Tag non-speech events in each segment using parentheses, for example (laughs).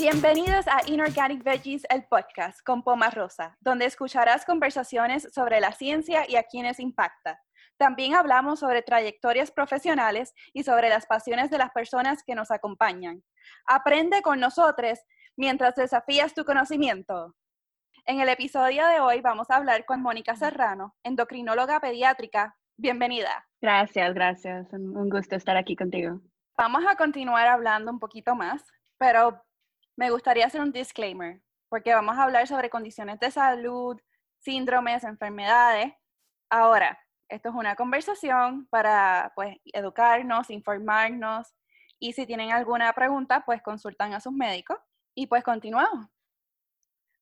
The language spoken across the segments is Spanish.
Bienvenidos a Inorganic Veggies, el podcast con Poma Rosa, donde escucharás conversaciones sobre la ciencia y a quienes impacta. También hablamos sobre trayectorias profesionales y sobre las pasiones de las personas que nos acompañan. Aprende con nosotros mientras desafías tu conocimiento. En el episodio de hoy vamos a hablar con Mónica Serrano, endocrinóloga pediátrica. Bienvenida. Gracias, gracias. Un gusto estar aquí contigo. Vamos a continuar hablando un poquito más, pero me gustaría hacer un disclaimer, porque vamos a hablar sobre condiciones de salud, síndromes, enfermedades. Ahora, esto es una conversación para pues educarnos, informarnos y si tienen alguna pregunta, pues consultan a sus médicos y pues continuamos.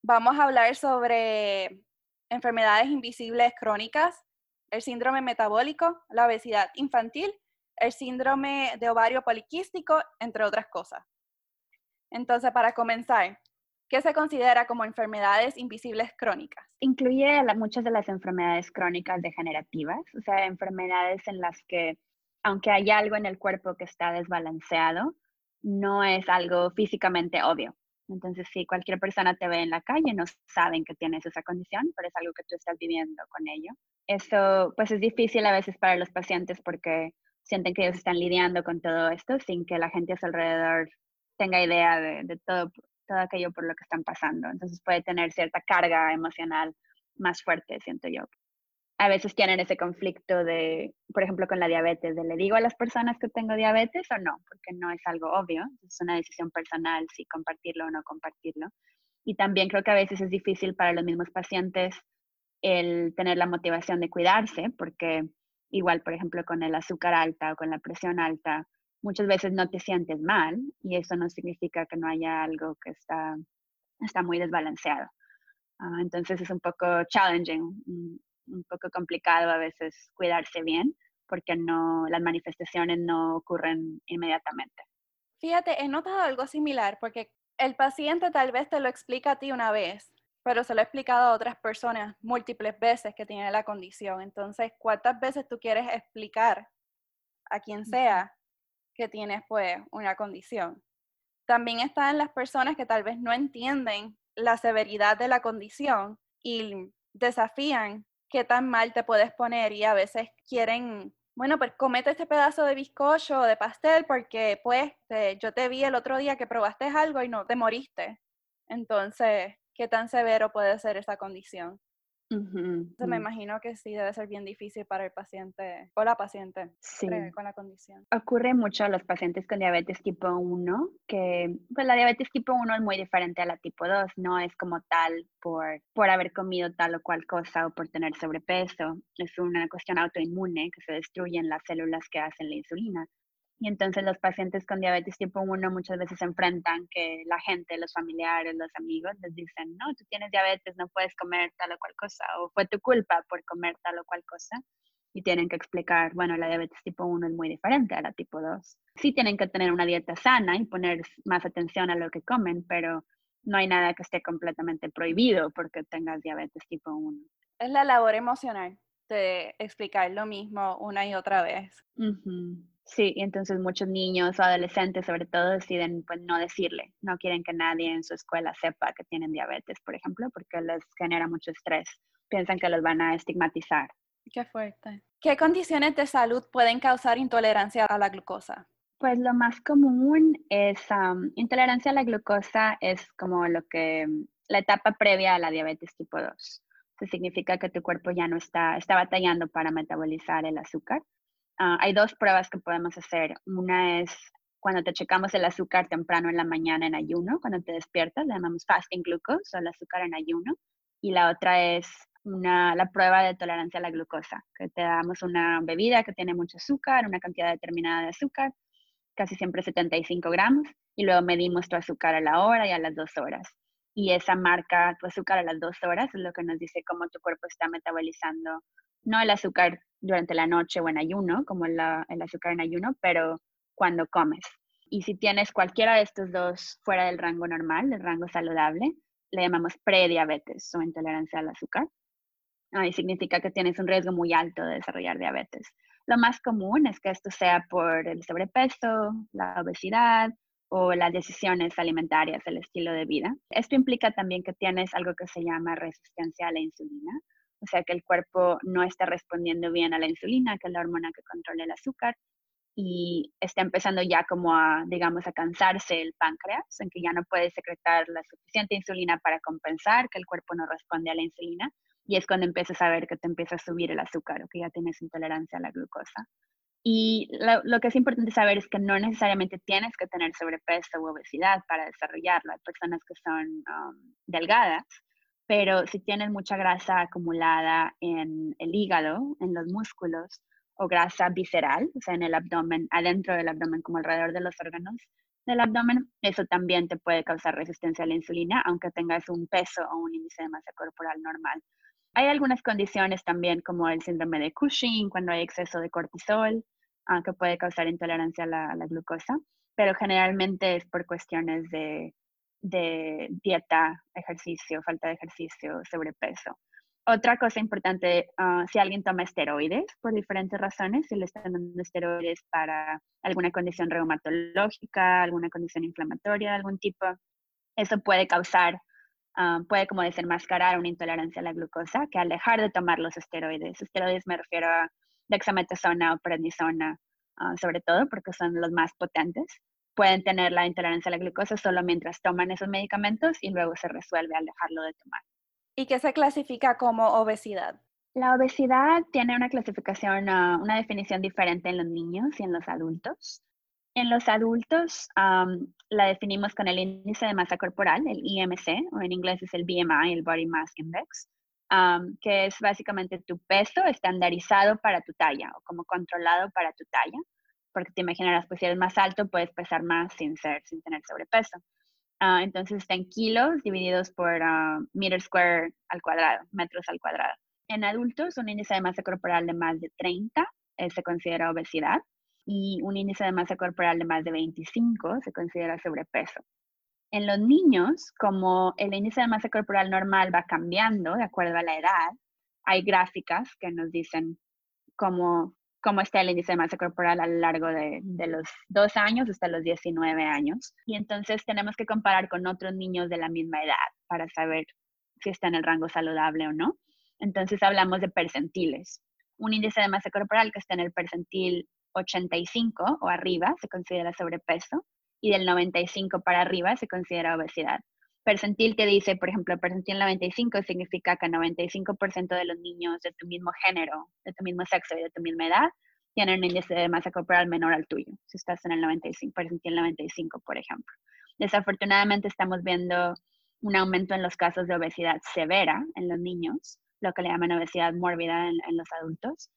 Vamos a hablar sobre enfermedades invisibles crónicas, el síndrome metabólico, la obesidad infantil, el síndrome de ovario poliquístico, entre otras cosas. Entonces, para comenzar, ¿qué se considera como enfermedades invisibles crónicas? Incluye muchas de las enfermedades crónicas degenerativas, o sea, enfermedades en las que, aunque hay algo en el cuerpo que está desbalanceado, no es algo físicamente obvio. Entonces, si cualquier persona te ve en la calle, no saben que tienes esa condición, pero es algo que tú estás viviendo con ello. Eso, pues, es difícil a veces para los pacientes porque sienten que ellos están lidiando con todo esto sin que la gente a su alrededor tenga idea de, todo, todo aquello por lo que están pasando. Entonces puede tener cierta carga emocional más fuerte, siento yo. A veces tienen ese conflicto de, por ejemplo, con la diabetes, de le digo a las personas que tengo diabetes o no, porque no es algo obvio, es una decisión personal si compartirlo o no compartirlo. Y también creo que a veces es difícil para los mismos pacientes el tener la motivación de cuidarse, porque igual, por ejemplo, con el azúcar alta o con la presión alta, muchas veces no te sientes mal y eso no significa que no haya algo que está, está muy desbalanceado. Ah, entonces es un poco challenging, un, poco complicado a veces cuidarse bien porque no, las manifestaciones no ocurren inmediatamente. Fíjate, he notado algo similar porque el paciente tal vez te lo explica a ti una vez, pero se lo ha explicado a otras personas múltiples veces que tiene la condición. Entonces, ¿cuántas veces tú quieres explicar a quien sea que tienes pues una condición. También están las personas que tal vez no entienden la severidad de la condición y desafían qué tan mal te puedes poner y a veces quieren, bueno, pues comete este pedazo de bizcocho o de pastel porque pues yo te vi el otro día que probaste algo y no te moriste. Entonces, ¿qué tan severo puede ser esa condición? Me imagino que sí debe ser bien difícil para el paciente o la paciente con la condición. Ocurre mucho a los pacientes con diabetes tipo 1, que pues la diabetes tipo 1 es muy diferente a la tipo 2, no es como tal por, por haber comido tal o cual cosa o por tener sobrepeso, es una cuestión autoinmune que se destruyen las células que hacen la insulina. Y entonces los pacientes con diabetes tipo 1 muchas veces se enfrentan que la gente, los familiares, los amigos les dicen, no, tú tienes diabetes, no puedes comer tal o cual cosa, o fue tu culpa por comer tal o cual cosa. Y tienen que explicar, bueno, la diabetes tipo 1 es muy diferente a la tipo 2. Sí tienen que tener una dieta sana y poner más atención a lo que comen, pero no hay nada que esté completamente prohibido porque tengas diabetes tipo 1. Es la labor emocional de explicar lo mismo una y otra vez. Sí, y entonces muchos niños o adolescentes sobre todo deciden pues no decirle, no quieren que nadie en su escuela sepa que tienen diabetes, por ejemplo, porque les genera mucho estrés, piensan que los van a estigmatizar. Qué fuerte. ¿Qué condiciones de salud pueden causar intolerancia a la glucosa? Pues lo más común es intolerancia a la glucosa es como lo que la etapa previa a la diabetes tipo 2. Eso significa que tu cuerpo ya no está, está batallando para metabolizar el azúcar Ah, hay dos pruebas que podemos hacer. Una es cuando te checamos el azúcar temprano en la mañana en ayuno, cuando te despiertas, le llamamos fasting glucose o el azúcar en ayuno. Y la otra es una, la prueba de tolerancia a la glucosa, que te damos una bebida que tiene mucho azúcar, una cantidad determinada de azúcar, casi siempre 75 gramos, y luego medimos tu azúcar a la hora y a las dos horas. Y esa marca, tu azúcar a las dos horas, es lo que nos dice cómo tu cuerpo está metabolizando, no el azúcar durante la noche o en ayuno, como el azúcar en ayuno, pero cuando comes. Y si tienes cualquiera de estos dos fuera del rango normal, del rango saludable, le llamamos prediabetes o intolerancia al azúcar. Ahí significa que tienes un riesgo muy alto de desarrollar diabetes. Lo más común es que esto sea por el sobrepeso, la obesidad, o las decisiones alimentarias, el estilo de vida. Esto implica también que tienes algo que se llama resistencia a la insulina, o sea que el cuerpo no está respondiendo bien a la insulina, que es la hormona que controla el azúcar, y está empezando ya como a, digamos, a cansarse el páncreas, en que ya no puede secretar la suficiente insulina para compensar que el cuerpo no responde a la insulina, y es cuando empiezas a ver que te empieza a subir el azúcar o que ya tienes intolerancia a la glucosa. Y lo, que es importante saber es que no necesariamente tienes que tener sobrepeso u obesidad para desarrollarlo. Hay personas que son um, delgadas, pero si tienes mucha grasa acumulada en el hígado, en los músculos, o grasa visceral, o sea, en el abdomen, adentro del abdomen, como alrededor de los órganos del abdomen, eso también te puede causar resistencia a la insulina, aunque tengas un peso o un índice de masa corporal normal. Hay algunas condiciones también como el síndrome de Cushing, cuando hay exceso de cortisol, ah, que puede causar intolerancia a la, glucosa, pero generalmente es por cuestiones de, dieta, ejercicio, falta de ejercicio, sobrepeso. Otra cosa importante, ah, si alguien toma esteroides por diferentes razones, si le están dando esteroides para alguna condición reumatológica, alguna condición inflamatoria de algún tipo, eso puede causar Ah, puede como desenmascarar una intolerancia a la glucosa, que al dejar de tomar los esteroides, esteroides me refiero a dexametasona o prednisona, ah, sobre todo porque son los más potentes, pueden tener la intolerancia a la glucosa solo mientras toman esos medicamentos y luego se resuelve al dejarlo de tomar. ¿Y qué se clasifica como obesidad? La obesidad tiene una clasificación, ah, una definición diferente en los niños y en los adultos. En los adultos la definimos con el índice de masa corporal, el IMC, o en inglés es el BMI, el Body Mass Index, que es básicamente tu peso estandarizado para tu talla o como controlado para tu talla, porque te imaginarás, pues si eres más alto, puedes pesar más sin ser, sin tener sobrepeso. Ah, entonces está en kilos divididos por uh, meter al cuadrado, metros al cuadrado. En adultos, un índice de masa corporal de más de 30 eh, se considera obesidad y un índice de masa corporal de más de 25 se considera sobrepeso. En los niños, como el índice de masa corporal normal va cambiando de acuerdo a la edad, hay gráficas que nos dicen cómo, cómo está el índice de masa corporal a lo largo de, los dos años hasta los 19 años. Y entonces tenemos que comparar con otros niños de la misma edad para saber si está en el rango saludable o no. Entonces hablamos de percentiles. Un índice de masa corporal que está en el percentil 85 o arriba se considera sobrepeso y del 95 para arriba se considera obesidad. Percentil te dice, por ejemplo, percentil 95 significa que 95% de los niños de tu mismo género, de tu mismo sexo y de tu misma edad tienen un índice de masa corporal menor al tuyo, si estás en el 95, percentil 95, por ejemplo. Desafortunadamente estamos viendo un aumento en los casos de obesidad severa en los niños, lo que le llaman obesidad mórbida en, en los adultos,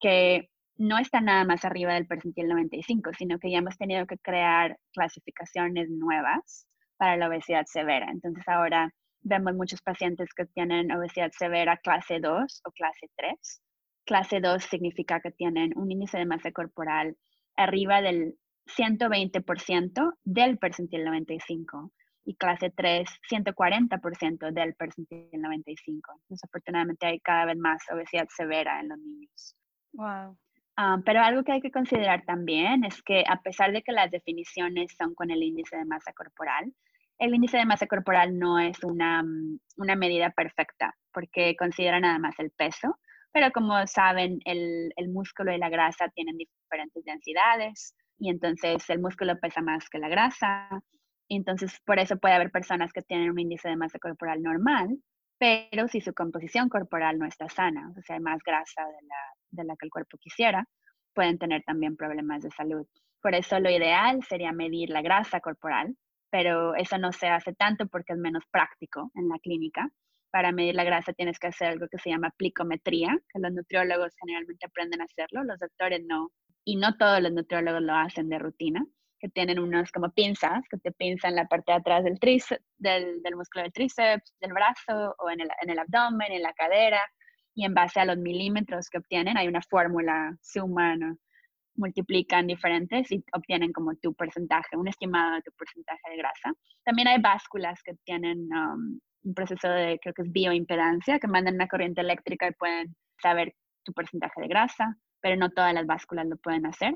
que no está nada más arriba del percentil 95, sino que ya hemos tenido que crear clasificaciones nuevas para la obesidad severa. Entonces ahora vemos muchos pacientes que tienen obesidad severa clase 2 o clase 3. Clase 2 significa que tienen un índice de masa corporal arriba del 120% del percentil 95 y clase 3, 140% del percentil 95. Desafortunadamente hay cada vez más obesidad severa en los niños. Wow. Ah, pero algo que hay que considerar también es que a pesar de que las definiciones son con el índice de masa corporal, el índice de masa corporal no es una, mm, una medida perfecta porque considera nada más el peso, pero como saben, el, el músculo y la grasa tienen diferentes densidades y entonces el músculo pesa más que la grasa. Entonces por eso puede haber personas que tienen un índice de masa corporal normal, pero si su composición corporal no está sana, o sea, hay más grasa de la, de la que el cuerpo quisiera, pueden tener también problemas de salud. Por eso lo ideal sería medir la grasa corporal, pero eso no se hace tanto porque es menos práctico en la clínica. Para medir la grasa tienes que hacer algo que se llama plicometría, que los nutriólogos generalmente aprenden a hacerlo, los doctores no, y no todos los nutriólogos lo hacen de rutina que tienen unos como pinzas que te pinzan la parte de atrás del, tríceps, del, del, músculo del tríceps, del brazo o en el, en el abdomen, en la cadera, y en base a los milímetros que obtienen hay una fórmula, suman, multiplican diferentes y obtienen como tu porcentaje, un estimado de tu porcentaje de grasa. También hay básculas que tienen um, un proceso de, creo que es bioimpedancia, que mandan una corriente eléctrica y pueden saber tu porcentaje de grasa, pero no todas las básculas lo pueden hacer.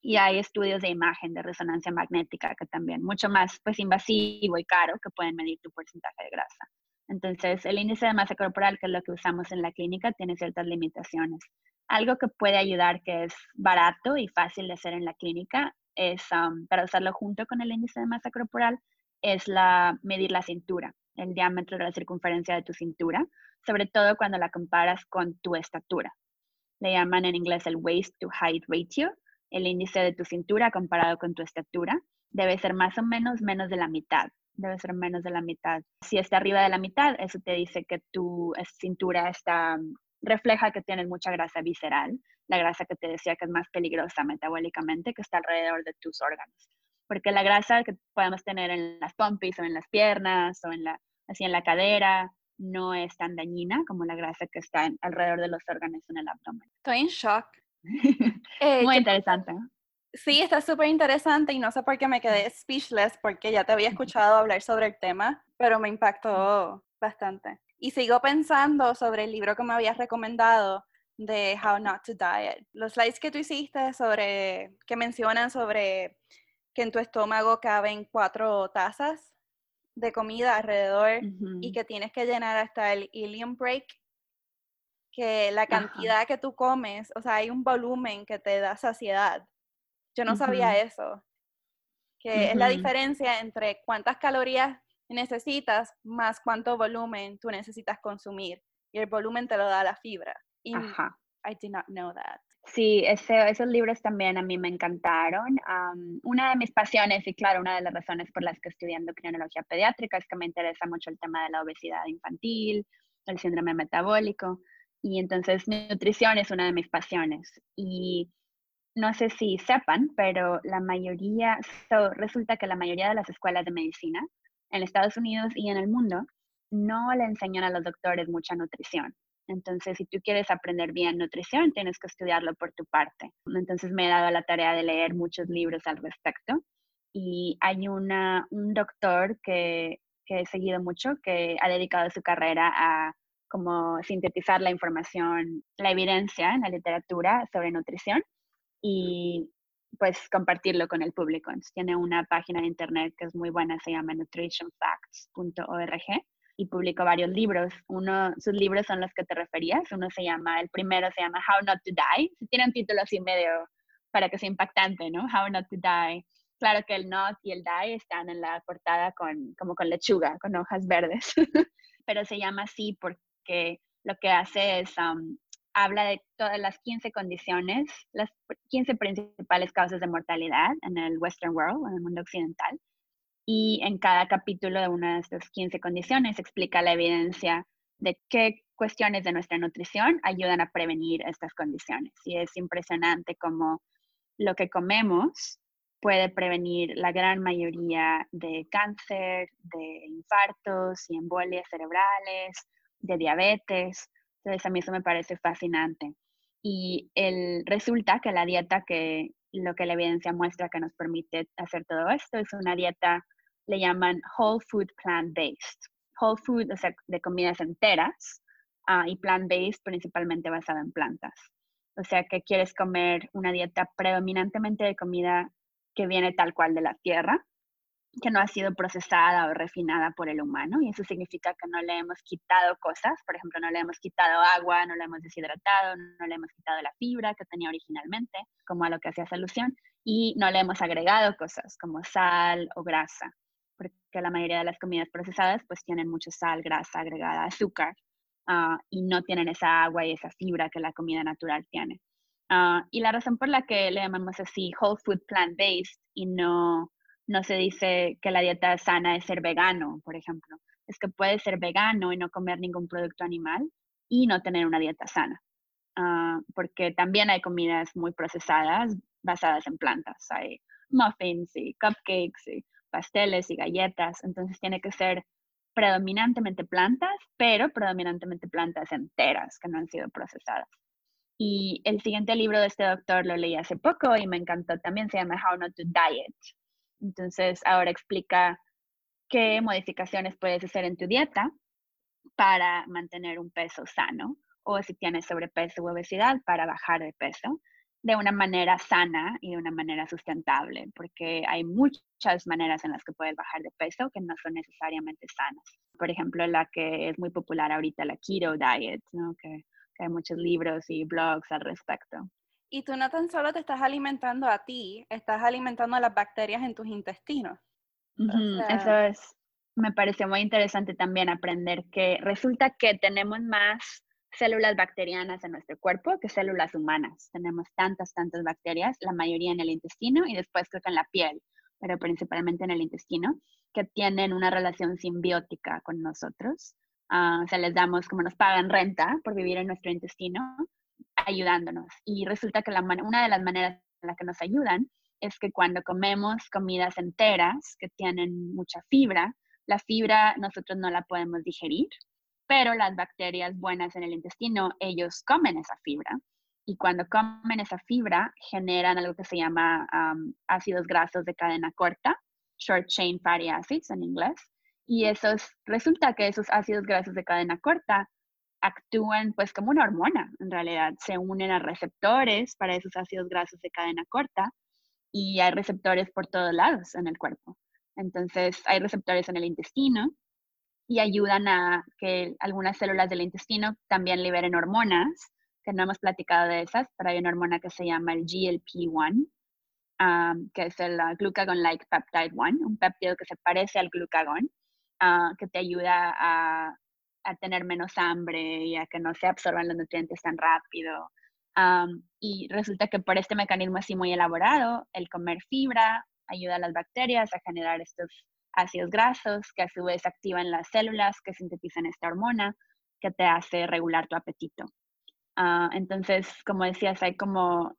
Y hay estudios de imagen de resonancia magnética que también mucho más pues invasivo y caro que pueden medir tu porcentaje de grasa. Entonces, el índice de masa corporal, que es lo que usamos en la clínica, tiene ciertas limitaciones. Algo que puede ayudar, que es barato y fácil de hacer en la clínica, es um, para usarlo junto con el índice de masa corporal, es la medir la cintura, el diámetro de la circunferencia de tu cintura, sobre todo cuando la comparas con tu estatura. Le llaman en inglés el waist to height ratio, el índice de tu cintura comparado con tu estatura. Debe ser más o menos menos de la mitad debe ser menos de la mitad. Si está arriba de la mitad, eso te dice que tu cintura está, refleja que tienes mucha grasa visceral, la grasa que te decía que es más peligrosa metabólicamente, que está alrededor de tus órganos. Porque la grasa que podemos tener en las pompis o en las piernas o en la, así en la cadera no es tan dañina como la grasa que está alrededor de los órganos en el abdomen. Estoy en shock. (laughs) Eh, Muy interesante. Sí, está súper interesante y no sé por qué me quedé speechless porque ya te había escuchado hablar sobre el tema, pero me impactó bastante. Y sigo pensando sobre el libro que me habías recomendado de How Not to Diet. Los slides que tú hiciste sobre, que mencionan sobre que en tu estómago caben cuatro tazas de comida alrededor y que tienes que llenar hasta el ilium break, que la cantidad que tú comes, o sea, hay un volumen que te da saciedad yo no sabía eso, que es la diferencia entre cuántas calorías necesitas más cuánto volumen tú necesitas consumir. Y el volumen te lo da la fibra. Y I did not know that. Sí, ese, esos libros también a mí me encantaron. una de mis pasiones y claro, una de las razones por las que estudié endocrinología pediátrica es que me interesa mucho el tema de la obesidad infantil, el síndrome metabólico y entonces nutrición es una de mis pasiones. Y no sé si sepan, pero la mayoría, resulta que la mayoría de las escuelas de medicina en Estados Unidos y en el mundo no le enseñan a los doctores mucha nutrición. Entonces, si tú quieres aprender bien nutrición, tienes que estudiarlo por tu parte. Entonces, me he dado la tarea de leer muchos libros al respecto. Y hay una, un doctor que, que he seguido mucho que ha dedicado su carrera a como sintetizar la información, la evidencia en la literatura sobre nutrición y pues compartirlo con el público. tiene una página de internet que es muy buena, se llama nutritionfacts.org y publicó varios libros. Uno, sus libros son los que te referías. Uno se llama, el primero se llama How Not to Die. Tiene un título así medio para que sea impactante, ¿no? How Not to Die. Claro que el not y el die están en la portada con, como con lechuga, con hojas verdes, (laughs) pero se llama así porque lo que hace es habla de todas las 15 condiciones, las 15 principales causas de mortalidad en el Western World, en el mundo occidental. Y en cada capítulo de una de estas 15 condiciones explica la evidencia de qué cuestiones de nuestra nutrición ayudan a prevenir estas condiciones. Y es impresionante cómo lo que comemos puede prevenir la gran mayoría de cáncer, de infartos y embolias cerebrales, de diabetes. Entonces a mí eso me parece fascinante. Y el, resulta que la dieta que lo que la evidencia muestra que nos permite hacer todo esto es una dieta, le llaman whole food plant-based. Whole food, o sea, de comidas enteras, uh, y plant-based principalmente basada en plantas. O sea, que quieres comer una dieta predominantemente de comida que viene tal cual de la tierra, que no ha sido procesada o refinada por el humano y eso significa que no le hemos quitado cosas, por ejemplo, no le hemos quitado agua, no le hemos deshidratado, no le hemos quitado la fibra que tenía originalmente, como a lo que hacía alusión, y no le hemos agregado cosas como sal o grasa, porque la mayoría de las comidas procesadas pues tienen mucho sal, grasa agregada, azúcar, ah, y no tienen esa agua y esa fibra que la comida natural tiene. Ah, y la razón por la que le llamamos así whole food plant-based y no no se dice que la dieta sana es ser vegano, por ejemplo. Es que puedes ser vegano y no comer ningún producto animal y no tener una dieta sana. Ah, porque también hay comidas muy procesadas basadas en plantas. Hay muffins y cupcakes y pasteles y galletas. Entonces tiene que ser predominantemente plantas, pero predominantemente plantas enteras que no han sido procesadas. Y el siguiente libro de este doctor lo leí hace poco y me encantó también, se llama How Not to Diet. Entonces, ahora explica qué modificaciones puedes hacer en tu dieta para mantener un peso sano o si tienes sobrepeso u obesidad para bajar de peso. de una manera sana y de una manera sustentable, porque hay muchas maneras en las que puedes bajar de peso que no son necesariamente sanas. Por ejemplo, la que es muy popular ahorita, la keto diet, que, que hay muchos libros y blogs al respecto. Y tú no tan solo te estás alimentando a ti, estás alimentando a las bacterias en tus intestinos. Eso es, me pareció muy interesante también aprender que resulta que tenemos más células bacterianas en nuestro cuerpo que células humanas. Tenemos tantas, tantas bacterias, la mayoría en el intestino y después creo que en la piel, pero principalmente en el intestino, que tienen una relación simbiótica con nosotros. Uh, o sea, les damos como nos pagan renta por vivir en nuestro intestino, ayudándonos. Y resulta que la una de las maneras en las que nos ayudan es que cuando comemos comidas enteras que tienen mucha fibra, la fibra nosotros no la podemos digerir, pero las bacterias buenas en el intestino, ellos comen esa fibra y cuando comen esa fibra generan algo que se llama ácidos grasos de cadena corta, short chain fatty acids en inglés, y esos, resulta que esos ácidos grasos de cadena corta actúan pues como una hormona, en realidad se unen a receptores para esos ácidos grasos de cadena corta y hay receptores por todos lados en el cuerpo. Entonces hay receptores en el intestino y ayudan a que algunas células del intestino también liberen hormonas, que no hemos platicado de esas, pero hay una hormona que se llama el GLP-1, que es el uh, glucagon-like peptide 1, un péptido que se parece al glucagón, uh, que te ayuda a, a, tener menos hambre y a que no se absorban los nutrientes tan rápido. y resulta que por este mecanismo así muy elaborado, el comer fibra ayuda a las bacterias a generar estos ácidos grasos que a su vez activan las células que sintetizan esta hormona que te hace regular tu apetito. Ah, entonces, como decías, hay como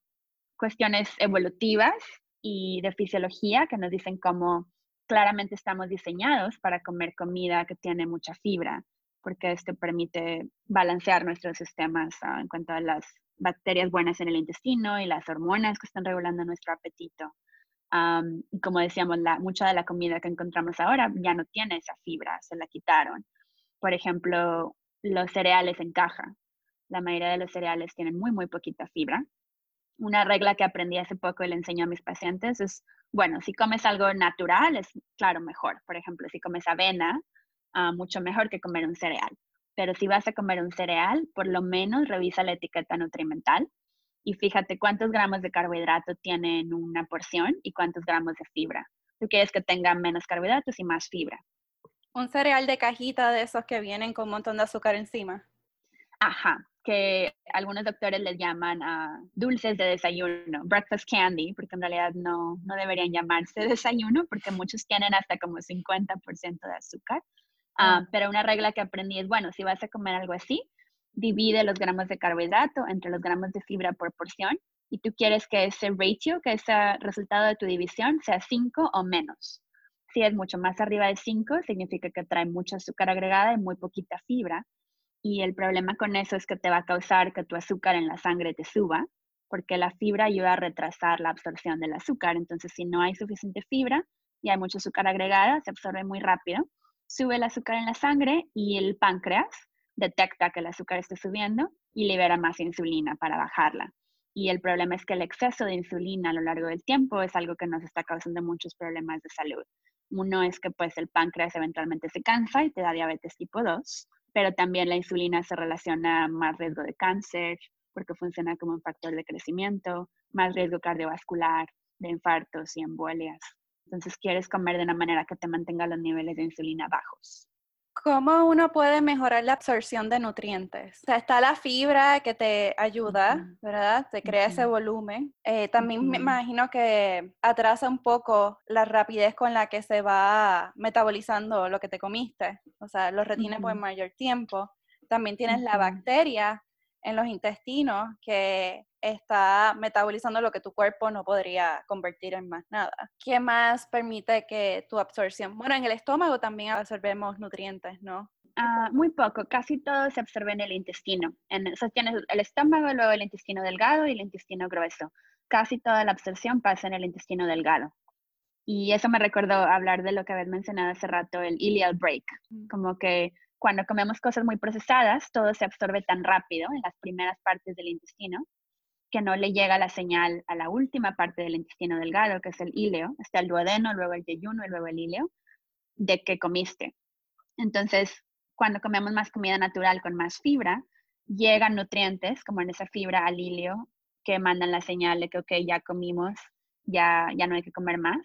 cuestiones evolutivas y de fisiología que nos dicen cómo claramente estamos diseñados para comer comida que tiene mucha fibra, porque esto permite balancear nuestros sistemas ah, en cuanto a las bacterias buenas en el intestino y las hormonas que están regulando nuestro apetito y como decíamos, la, mucha de la comida que encontramos ahora ya no tiene esa fibra, se la quitaron. Por ejemplo, los cereales en caja. La mayoría de los cereales tienen muy, muy poquita fibra. Una regla que aprendí hace poco y le enseño a mis pacientes es, bueno, si comes algo natural, es claro, mejor. Por ejemplo, si comes avena, ah, mucho mejor que comer un cereal. Pero si vas a comer un cereal, por lo menos revisa la etiqueta nutrimental y fíjate cuántos gramos de carbohidrato tiene en una porción y cuántos gramos de fibra. Tú quieres que tenga menos carbohidratos y más fibra. Un cereal de cajita de esos que vienen con un montón de azúcar encima. Ajá, que algunos doctores les llaman uh, dulces de desayuno, breakfast candy, porque en realidad no, no deberían llamarse (laughs) desayuno porque muchos tienen hasta como 50% de azúcar. Uh, Pero una regla que aprendí es, bueno, si vas a comer algo así, divide los gramos de carbohidrato entre los gramos de fibra por porción y tú quieres que ese ratio, que ese resultado de tu división sea 5 o menos. Si es mucho más arriba de 5, significa que trae mucha azúcar agregada y muy poquita fibra. Y el problema con eso es que te va a causar que tu azúcar en la sangre te suba, porque la fibra ayuda a retrasar la absorción del azúcar. Entonces, si no hay suficiente fibra y hay mucho azúcar agregada, se absorbe muy rápido, sube el azúcar en la sangre y el páncreas detecta que el azúcar está subiendo y libera más insulina para bajarla. Y el problema es que el exceso de insulina a lo largo del tiempo es algo que nos está causando muchos problemas de salud. Uno es que pues el páncreas eventualmente se cansa y te da diabetes tipo 2, pero también la insulina se relaciona a más riesgo de cáncer porque funciona como un factor de crecimiento, más riesgo cardiovascular, de infartos y embolias. Entonces quieres comer de una manera que te mantenga los niveles de insulina bajos. ¿Cómo uno puede mejorar la absorción de nutrientes? O sea, está la fibra que te ayuda, ¿verdad? Te crea ese volumen. Eh, también me imagino que atrasa un poco la rapidez con la que se va metabolizando lo que te comiste. O sea, lo retiene por mayor tiempo. También tienes la bacteria en los intestinos que está metabolizando lo que tu cuerpo no podría convertir en más nada. ¿Qué más permite que tu absorción? Bueno, en el estómago también absorbemos nutrientes, ¿no? Ah, muy poco, casi todo se absorbe en el intestino. En, o tienes el estómago, luego el intestino delgado y el intestino grueso. Casi toda la absorción pasa en el intestino delgado. Y eso me recordó hablar de lo que habías mencionado hace rato, el ileal break, como que cuando comemos cosas muy procesadas, todo se absorbe tan rápido en las primeras partes del intestino que no le llega la señal a la última parte del intestino delgado, que es el íleo, está el duodeno, luego el yeyuno y luego el íleo, de que comiste. Entonces, cuando comemos más comida natural con más fibra, llegan nutrientes, como en esa fibra al ilio, que mandan la señal de que, ok, ya comimos, ya, ya no hay que comer más.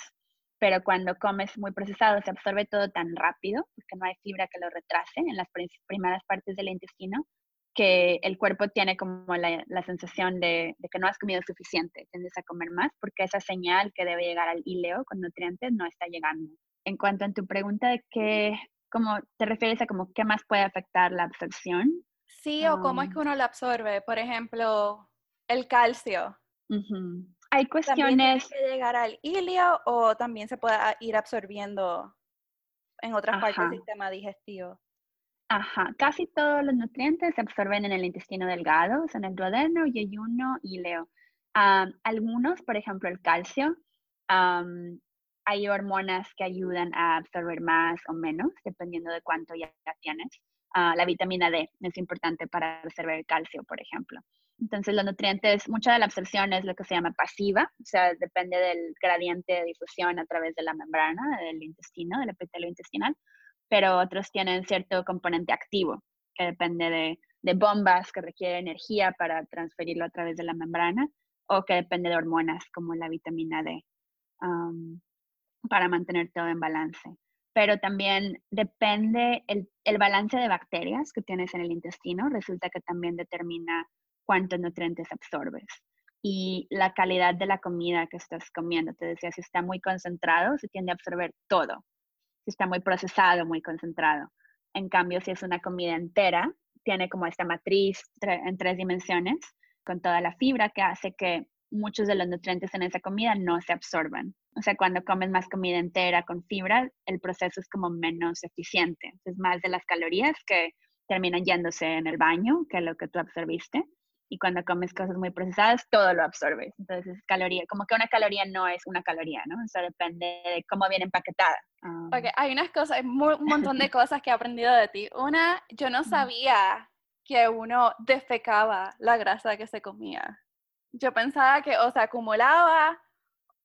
Pero cuando comes muy procesado, se absorbe todo tan rápido, porque no hay fibra que lo retrase en las primeras partes del intestino, que el cuerpo tiene como la, sensación de, que no has comido suficiente, tienes a comer más, porque esa señal que debe llegar al ileo con nutrientes no está llegando. En cuanto a tu pregunta de qué, cómo te refieres a como qué más puede afectar la absorción. Sí, o cómo es que uno la absorbe. Por ejemplo, el calcio. Hay cuestiones... ¿También que llegar al ileo o también se puede ir absorbiendo en otras partes del sistema digestivo? Ajá, casi todos los nutrientes se absorben en el intestino delgado, son el duodeno, yeyuno, ileo. algunos, por ejemplo, el calcio, hay hormonas que ayudan a absorber más o menos, dependiendo de cuánto ya, tienes. Ah, la vitamina D es importante para absorber el calcio, por ejemplo. Entonces, los nutrientes, mucha de la absorción es lo que se llama pasiva, o sea, depende del gradiente de difusión a través de la membrana del intestino, del epitelio intestinal pero otros tienen cierto componente activo, que depende de, bombas que requieren energía para transferirlo a través de la membrana, o que depende de hormonas como la vitamina D, para mantener todo en balance. Pero también depende el, el balance de bacterias que tienes en el intestino, resulta que también determina cuántos nutrientes absorbes y la calidad de la comida que estás comiendo. Te decía, si está muy concentrado, se tiende a absorber todo si está muy procesado, muy concentrado. En cambio, si es una comida entera, tiene como esta matriz en tres dimensiones, con toda la fibra que hace que muchos de los nutrientes en esa comida no se absorban. O sea, cuando comes más comida entera con fibra, el proceso es como menos eficiente. Es más de las calorías que terminan yéndose en el baño que lo que tú absorbiste y cuando comes cosas muy procesadas, todo lo absorbes. Entonces, caloría, como que una caloría no es una caloría, ¿no? Eso depende de cómo viene empaquetada. Ok, hay unas cosas, hay un montón de (laughs) cosas que he aprendido de ti. Una, yo no sabía que uno defecaba la grasa que se comía. Yo pensaba que o se acumulaba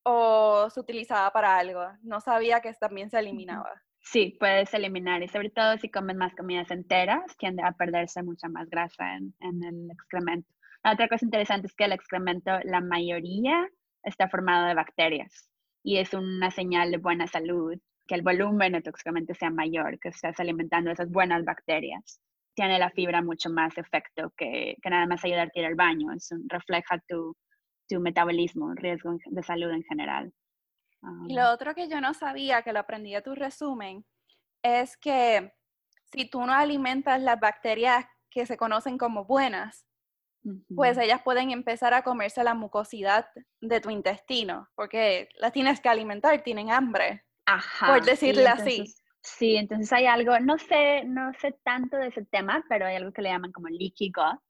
o se utilizaba para algo. No sabía que también se eliminaba. Sí, puedes eliminar y sobre todo si comes más comidas enteras, tiende a perderse mucha más grasa en, el excremento. otra cosa interesante es que el excremento, la mayoría está formado de bacterias y es una señal de buena salud que el volumen de tu excremento sea mayor, que estás alimentando esas buenas bacterias. Tiene la fibra mucho más efecto que, nada más ayudarte a ir al baño. refleja tu, tu metabolismo, riesgo de salud en general. Y lo otro que yo no sabía, que lo aprendí de tu resumen, es que si tú no alimentas las bacterias que se conocen como buenas, pues ellas pueden empezar a comerse la mucosidad de tu intestino, porque las tienes que alimentar, tienen hambre, Ajá, por decirle así. Sí, entonces hay algo, no sé, no sé tanto de ese tema, pero hay algo que le llaman como leaky gut,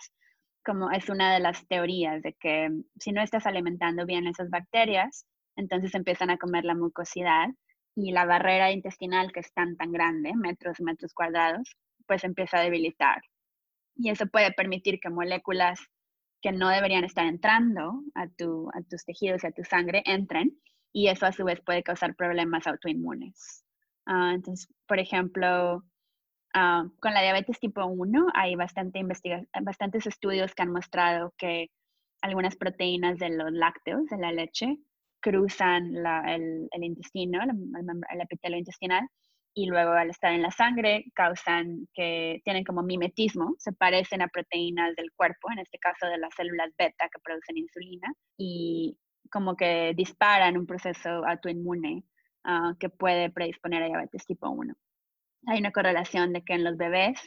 como es una de las teorías de que si no estás alimentando bien esas bacterias, entonces empiezan a comer la mucosidad y la barrera intestinal que es tan, grande, metros metros cuadrados, pues empieza a debilitar. Y eso puede permitir que moléculas que no deberían estar entrando a, tu, a tus tejidos y a tu sangre entren y eso a su vez puede causar problemas autoinmunes. Ah, entonces, por ejemplo, ah, con la diabetes tipo 1 hay bastante bastantes estudios que han mostrado que algunas proteínas de los lácteos, de la leche, cruzan el, intestino, el, epitelio intestinal, y luego al estar en la sangre causan que tienen como mimetismo, se parecen a proteínas del cuerpo, en este caso de las células beta que producen insulina, y como que disparan un proceso autoinmune ah, que puede predisponer a diabetes tipo 1. Hay una correlación de que en los bebés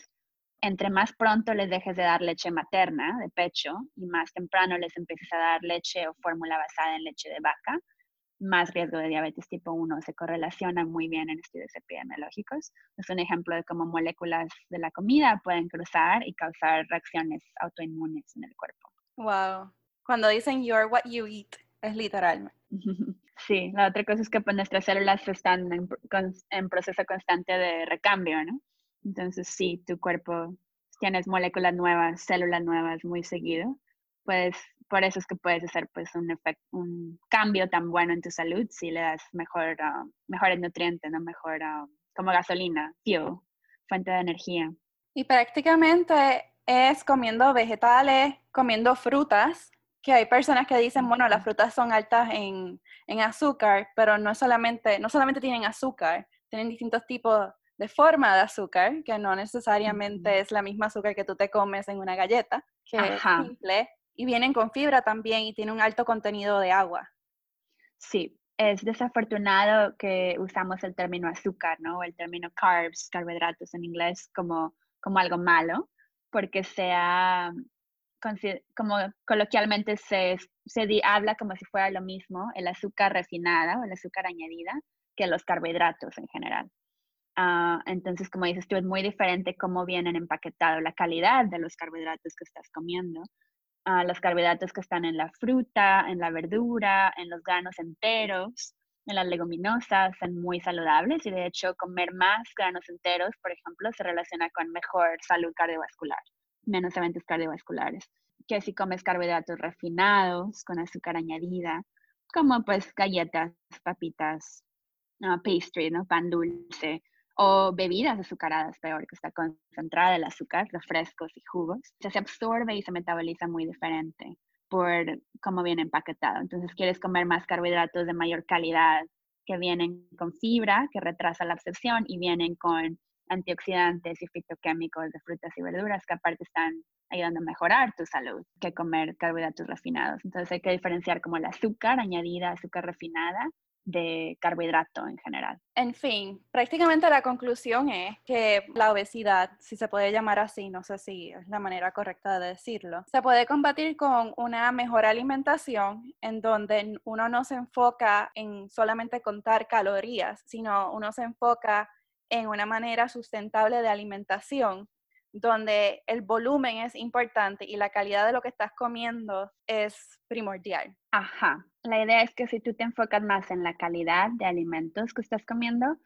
entre más pronto les dejes de dar leche materna de pecho y más temprano les empieces a dar leche o fórmula basada en leche de vaca, más riesgo de diabetes tipo 1 se correlaciona muy bien en estudios epidemiológicos. Es un ejemplo de cómo moléculas de la comida pueden cruzar y causar reacciones autoinmunes en el cuerpo. Wow. Cuando dicen you're what you eat, es literal. (laughs) Sí, la otra cosa es que pues, nuestras células están en, en proceso constante de recambio, ¿no? Entonces, sí, tu cuerpo, tienes moléculas nuevas, células nuevas muy seguido, puedes, por eso es que puedes hacer pues un, un cambio tan bueno en tu salud si le das mejor, uh, mejores nutrientes, ¿no? Mejor uh, como gasolina, fuel, fuente de energía. Y prácticamente es comiendo vegetales, comiendo frutas, que hay personas que dicen, bueno, las frutas son altas en, en azúcar, pero no solamente, no solamente tienen azúcar, tienen distintos tipos de forma de azúcar, que no necesariamente es la misma azúcar que tú te comes en una galleta, que es simple, y vienen con fibra también y tienen un alto contenido de agua. Sí, es desafortunado que usamos el término azúcar, ¿no? El término carbs, carbohidratos en inglés, como, como algo malo, porque sea, como coloquialmente se, se habla como si fuera lo mismo el azúcar refinada o el azúcar añadida que los carbohidratos en general. Ah, entonces, como dices tú, es muy diferente cómo vienen empaquetados, la calidad de los carbohidratos que estás comiendo. Ah, los carbohidratos que están en la fruta, en la verdura, en los granos enteros, en las leguminosas, son muy saludables y de hecho comer más granos enteros, por ejemplo, se relaciona con mejor salud cardiovascular, menos eventos cardiovasculares. Que si comes carbohidratos refinados con azúcar añadida, como pues galletas, papitas, uh, pastry, ¿no? pan dulce, o bebidas azucaradas, peor, que está concentrada el azúcar, refrescos y jugos, se absorbe y se metaboliza muy diferente por cómo viene empaquetado. Entonces, quieres comer más carbohidratos de mayor calidad que vienen con fibra, que retrasa la absorción, y vienen con antioxidantes y fitoquímicos de frutas y verduras que aparte están ayudando a mejorar tu salud que comer carbohidratos refinados. Entonces hay que diferenciar como el azúcar añadida, azúcar refinada de carbohidrato en general. En fin, prácticamente la conclusión es que la obesidad, si se puede llamar así, no sé si es la manera correcta de decirlo, se puede combatir con una mejor alimentación en donde uno no se enfoca en solamente contar calorías, sino uno se enfoca en una manera sustentable de alimentación donde el volumen es importante y la calidad de lo que estás comiendo es primordial. Ajá. La idea es que si tú te enfocas más en la calidad de alimentos que estás comiendo,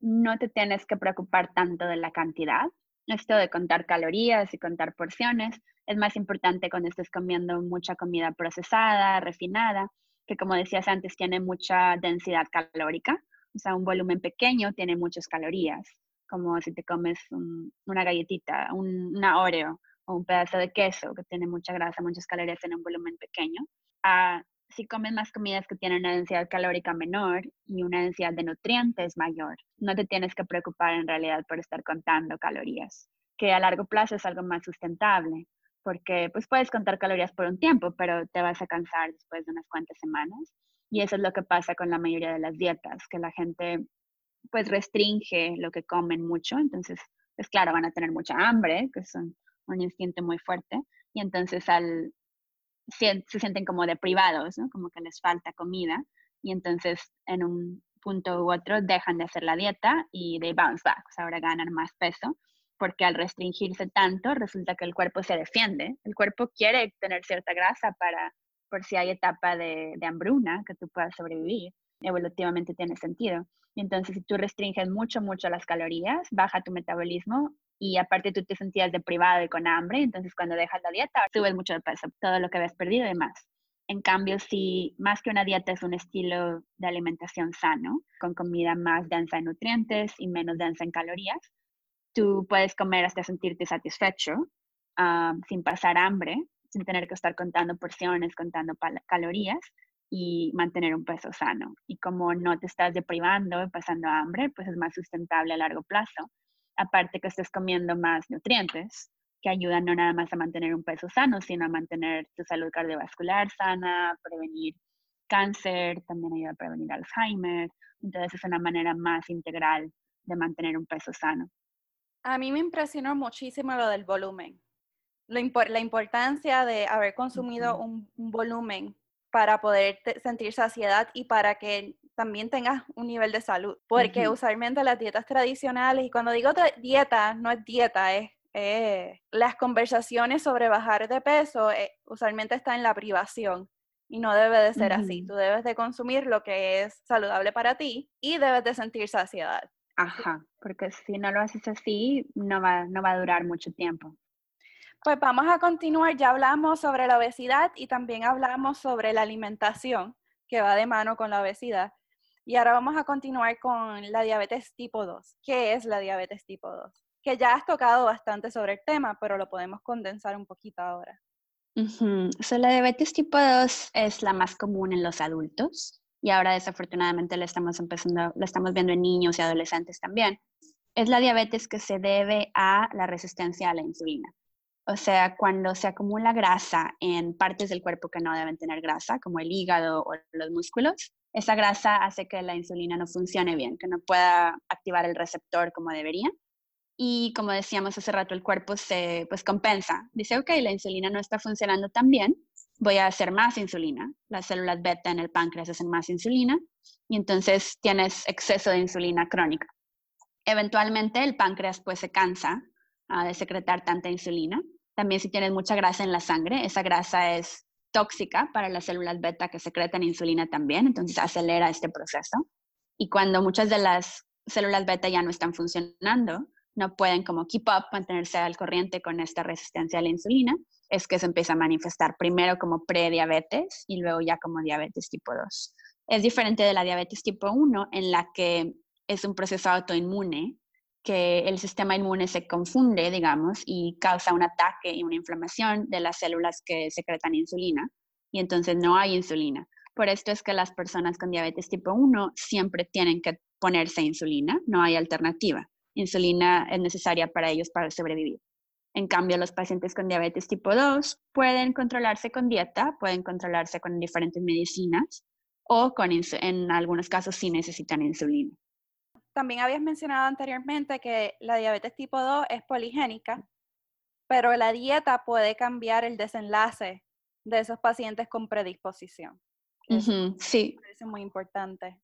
no te tienes que preocupar tanto de la cantidad. Esto de contar calorías y contar porciones es más importante cuando estés comiendo mucha comida procesada, refinada, que como decías antes tiene mucha densidad calórica. O sea, un volumen pequeño tiene muchas calorías como si te comes una galletita, un, una Oreo o un pedazo de queso que tiene mucha grasa, muchas calorías en un volumen pequeño. Ah, si comes más comidas que tienen una densidad calórica menor y una densidad de nutrientes mayor, no te tienes que preocupar en realidad por estar contando calorías, que a largo plazo es algo más sustentable, porque pues puedes contar calorías por un tiempo, pero te vas a cansar después de unas cuantas semanas. Y eso es lo que pasa con la mayoría de las dietas, que la gente pues restringe lo que comen mucho, entonces, pues claro, van a tener mucha hambre, que es un, instinto muy fuerte, y entonces al, se, sienten como deprivados, ¿no? Como que les falta comida, y entonces en un punto u otro dejan de hacer la dieta y they bounce back, o sea, ahora ganan más peso, porque al restringirse tanto resulta que el cuerpo se defiende, el cuerpo quiere tener cierta grasa para, por si hay etapa de, de hambruna, que tú puedas sobrevivir, evolutivamente tiene sentido. Entonces, si tú restringes mucho, mucho las calorías, baja tu metabolismo y aparte tú te sentías deprivado y con hambre, entonces cuando dejas la dieta, subes mucho de peso, todo lo que habías perdido y más. En cambio, si más que una dieta es un estilo de alimentación sano, con comida más densa en nutrientes y menos densa en calorías, tú puedes comer hasta sentirte satisfecho, ah, sin pasar hambre, sin tener que estar contando porciones, contando calorías, y mantener un peso sano. Y como no te estás deprivando y pasando hambre, pues es más sustentable a largo plazo. Aparte que estés comiendo más nutrientes que ayudan no nada más a mantener un peso sano, sino a mantener tu salud cardiovascular sana, prevenir cáncer, también ayuda a prevenir Alzheimer. Entonces es una manera más integral de mantener un peso sano. A mí me impresionó muchísimo lo del volumen. la importancia de haber consumido un, un volumen para poder sentir saciedad y para que también tengas un nivel de salud. Porque usualmente las dietas tradicionales, y cuando digo dieta, no es dieta, es las conversaciones sobre bajar de peso, eh, usualmente está en la privación. Y no debe de ser así. Tú debes de consumir lo que es saludable para ti y debes de sentir saciedad. Ajá, porque si no lo haces así, no va, no va a durar mucho tiempo. Pues vamos a continuar, ya hablamos sobre la obesidad y también hablamos sobre la alimentación, que va de mano con la obesidad. Y ahora vamos a continuar con la diabetes tipo 2. ¿Qué es la diabetes tipo 2? Que ya has tocado bastante sobre el tema, pero lo podemos condensar un poquito ahora. la diabetes tipo 2 es la más común en los adultos y ahora desafortunadamente la estamos empezando, la estamos viendo en niños y adolescentes también. Es la diabetes que se debe a la resistencia a la insulina. O sea, cuando se acumula grasa en partes del cuerpo que no deben tener grasa, como el hígado o los músculos, esa grasa hace que la insulina no funcione bien, que no pueda activar el receptor como debería. Y como decíamos hace rato, el cuerpo se pues compensa. Dice, ok, la insulina no está funcionando tan bien, voy a hacer más insulina. Las células beta en el páncreas hacen más insulina y entonces tienes exceso de insulina crónica. Eventualmente el páncreas pues se cansa ah, de secretar tanta insulina también si tienes mucha grasa en la sangre, esa grasa es tóxica para las células beta que secretan insulina también, entonces acelera este proceso. Y cuando muchas de las células beta ya no están funcionando, no pueden como keep up, mantenerse al corriente con esta resistencia a la insulina, es que se empieza a manifestar primero como prediabetes y luego ya como diabetes tipo 2. Es diferente de la diabetes tipo 1 en la que es un proceso autoinmune que el sistema inmune se confunde, digamos, y causa un ataque y una inflamación de las células que secretan insulina, y entonces no hay insulina. Por esto es que las personas con diabetes tipo 1 siempre tienen que ponerse insulina, no hay alternativa. Insulina es necesaria para ellos para sobrevivir. En cambio, los pacientes con diabetes tipo 2 pueden controlarse con dieta, pueden controlarse con diferentes medicinas o con, en algunos casos sí necesitan insulina también habías mencionado anteriormente que la diabetes tipo 2 es poligénica, pero la dieta puede cambiar el desenlace de esos pacientes con predisposición. sí. Es muy importante.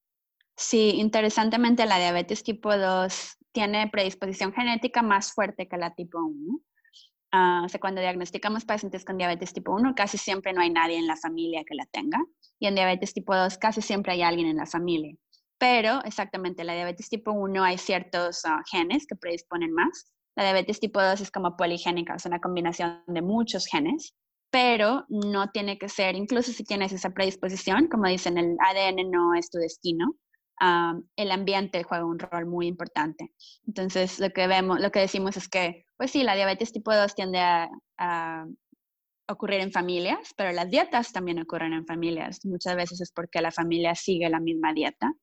Sí, interesantemente la diabetes tipo 2 tiene predisposición genética más fuerte que la tipo 1. Ah, o sea, cuando diagnosticamos pacientes con diabetes tipo 1, casi siempre no hay nadie en la familia que la tenga. Y en diabetes tipo 2, casi siempre hay alguien en la familia. Pero exactamente, la diabetes tipo 1 hay ciertos ah, genes que predisponen más. La diabetes tipo 2 es como poligénica, es una combinación de muchos genes, pero no tiene que ser, incluso si tienes esa predisposición, como dicen, el ADN no es tu destino, ah, el ambiente juega un rol muy importante. Entonces, lo que vemos, lo que decimos es que, pues sí, la diabetes tipo 2 tiende a, a ocurrir en familias, pero las dietas también ocurren en familias. Muchas veces es porque la familia sigue la misma dieta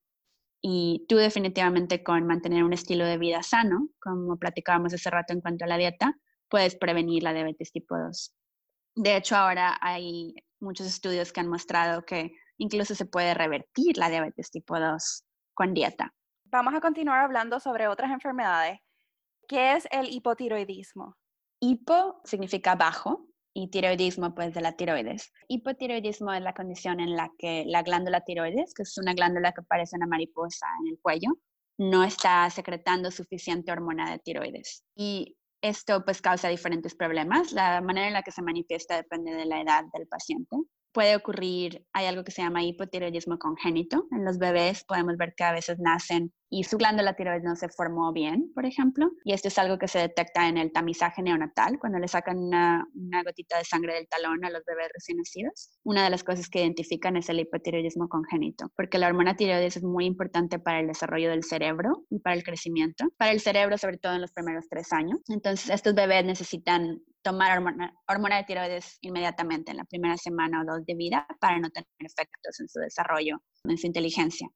y tú definitivamente con mantener un estilo de vida sano, como platicábamos hace rato en cuanto a la dieta, puedes prevenir la diabetes tipo 2. De hecho, ahora hay muchos estudios que han mostrado que incluso se puede revertir la diabetes tipo 2 con dieta. Vamos a continuar hablando sobre otras enfermedades. ¿Qué es el hipotiroidismo? Hipo significa bajo y tiroidismo pues de la tiroides. Hipotiroidismo es la condición en la que la glándula tiroides, que es una glándula que parece una mariposa en el cuello, no está secretando suficiente hormona de tiroides. Y esto pues causa diferentes problemas. La manera en la que se manifiesta depende de la edad del paciente puede ocurrir, hay algo que se llama hipotiroidismo congénito. En los bebés podemos ver que a veces nacen y su glándula tiroides no se formó bien, por ejemplo. Y esto es algo que se detecta en el tamizaje neonatal, cuando le sacan una, gotita de sangre del talón a los bebés recién nacidos. Una de las cosas que identifican es el hipotiroidismo congénito, porque la hormona tiroides es muy importante para el desarrollo del cerebro y para el crecimiento. Para el cerebro, sobre todo en los primeros tres años. Entonces, estos bebés necesitan tomar hormona, hormona de tiroides inmediatamente en la primera semana o dos de vida para no tener efectos en su desarrollo, en su inteligencia.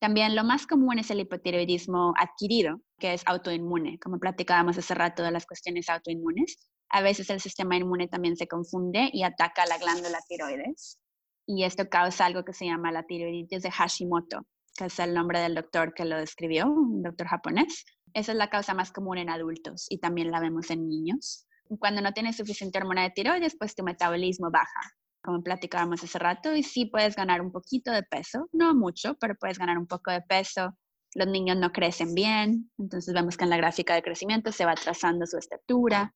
También lo más común es el hipotiroidismo adquirido, que es autoinmune, como platicábamos hace rato de las cuestiones autoinmunes. A veces el sistema inmune también se confunde y ataca la glándula tiroides. Y esto causa algo que se llama la tiroiditis de Hashimoto, que es el nombre del doctor que lo describió, un doctor japonés. Esa es la causa más común en adultos y también la vemos en niños cuando no tienes suficiente hormona de tiroides, pues tu metabolismo baja, como platicábamos hace rato, y sí puedes ganar un poquito de peso, no mucho, pero puedes ganar un poco de peso. Los niños no crecen bien, entonces vemos que en la gráfica de crecimiento se va trazando su estatura.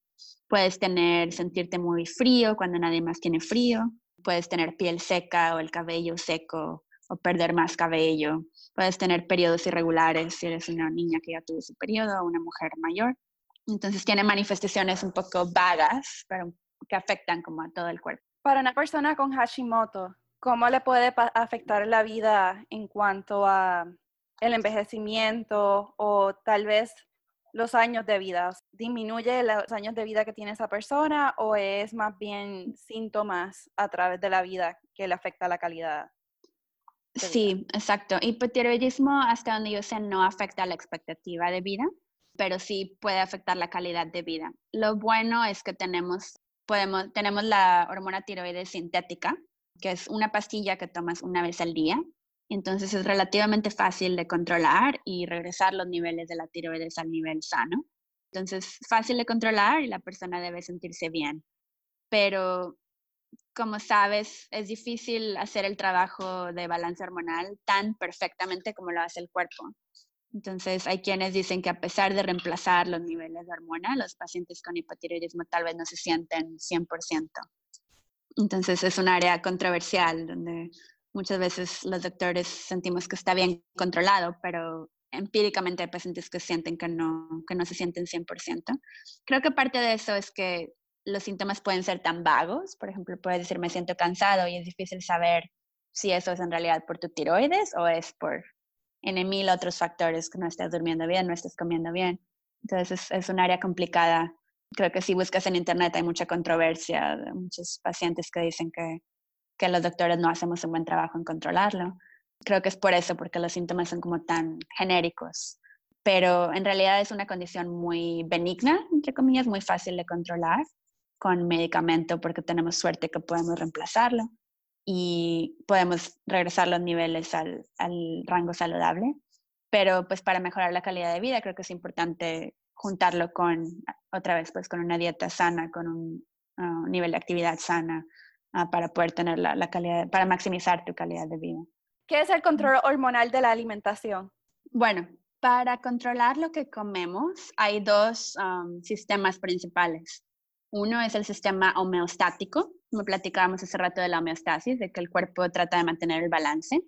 Puedes tener, sentirte muy frío cuando nadie más tiene frío. Puedes tener piel seca o el cabello seco o perder más cabello. Puedes tener periodos irregulares si eres una niña que ya tuvo su periodo o una mujer mayor Entonces tiene manifestaciones un poco vagas, pero que afectan como a todo el cuerpo. Para una persona con Hashimoto, ¿cómo le puede afectar la vida en cuanto a el envejecimiento o tal vez los años de vida? ¿Disminuye los años de vida que tiene esa persona o es más bien síntomas a través de la vida que le afecta la calidad? Sí, exacto. Hipotiroidismo, hasta donde yo sé, no afecta la expectativa de vida, pero sí puede afectar la calidad de vida. Lo bueno es que tenemos, podemos, tenemos la hormona tiroides sintética, que es una pastilla que tomas una vez al día. Entonces es relativamente fácil de controlar y regresar los niveles de la tiroides al nivel sano. Entonces, fácil de controlar y la persona debe sentirse bien. Pero como sabes, es difícil hacer el trabajo de balance hormonal tan perfectamente como lo hace el cuerpo. Entonces, hay quienes dicen que a pesar de reemplazar los niveles de hormona, los pacientes con hipotiroidismo tal vez no se sienten 100%. Entonces, es un área controversial donde muchas veces los doctores sentimos que está bien controlado, pero empíricamente hay pacientes que sienten que no, que no se sienten 100%. Creo que parte de eso es que los síntomas pueden ser tan vagos, por ejemplo, puedes decir me siento cansado y es difícil saber si eso es en realidad por tu tiroides o es por en mil otros factores, que no estás durmiendo bien, no estás comiendo bien. Entonces es, un área complicada. Creo que si buscas en internet hay mucha controversia muchos pacientes que dicen que, que los doctores no hacemos un buen trabajo en controlarlo. Creo que es por eso, porque los síntomas son como tan genéricos. Pero en realidad es una condición muy benigna, entre comillas, muy fácil de controlar con medicamento porque tenemos suerte que podemos reemplazarlo y podemos regresar los niveles al, rango saludable. Pero pues para mejorar la calidad de vida creo que es importante juntarlo con, otra vez, pues con una dieta sana, con un ah, nivel de actividad sana ah, para poder tener la, calidad, para maximizar tu calidad de vida. ¿Qué es el control hormonal de la alimentación? Bueno, para controlar lo que comemos hay dos sistemas principales. Uno es el sistema homeostático, como platicábamos hace rato de la homeostasis, de que el cuerpo trata de mantener el balance.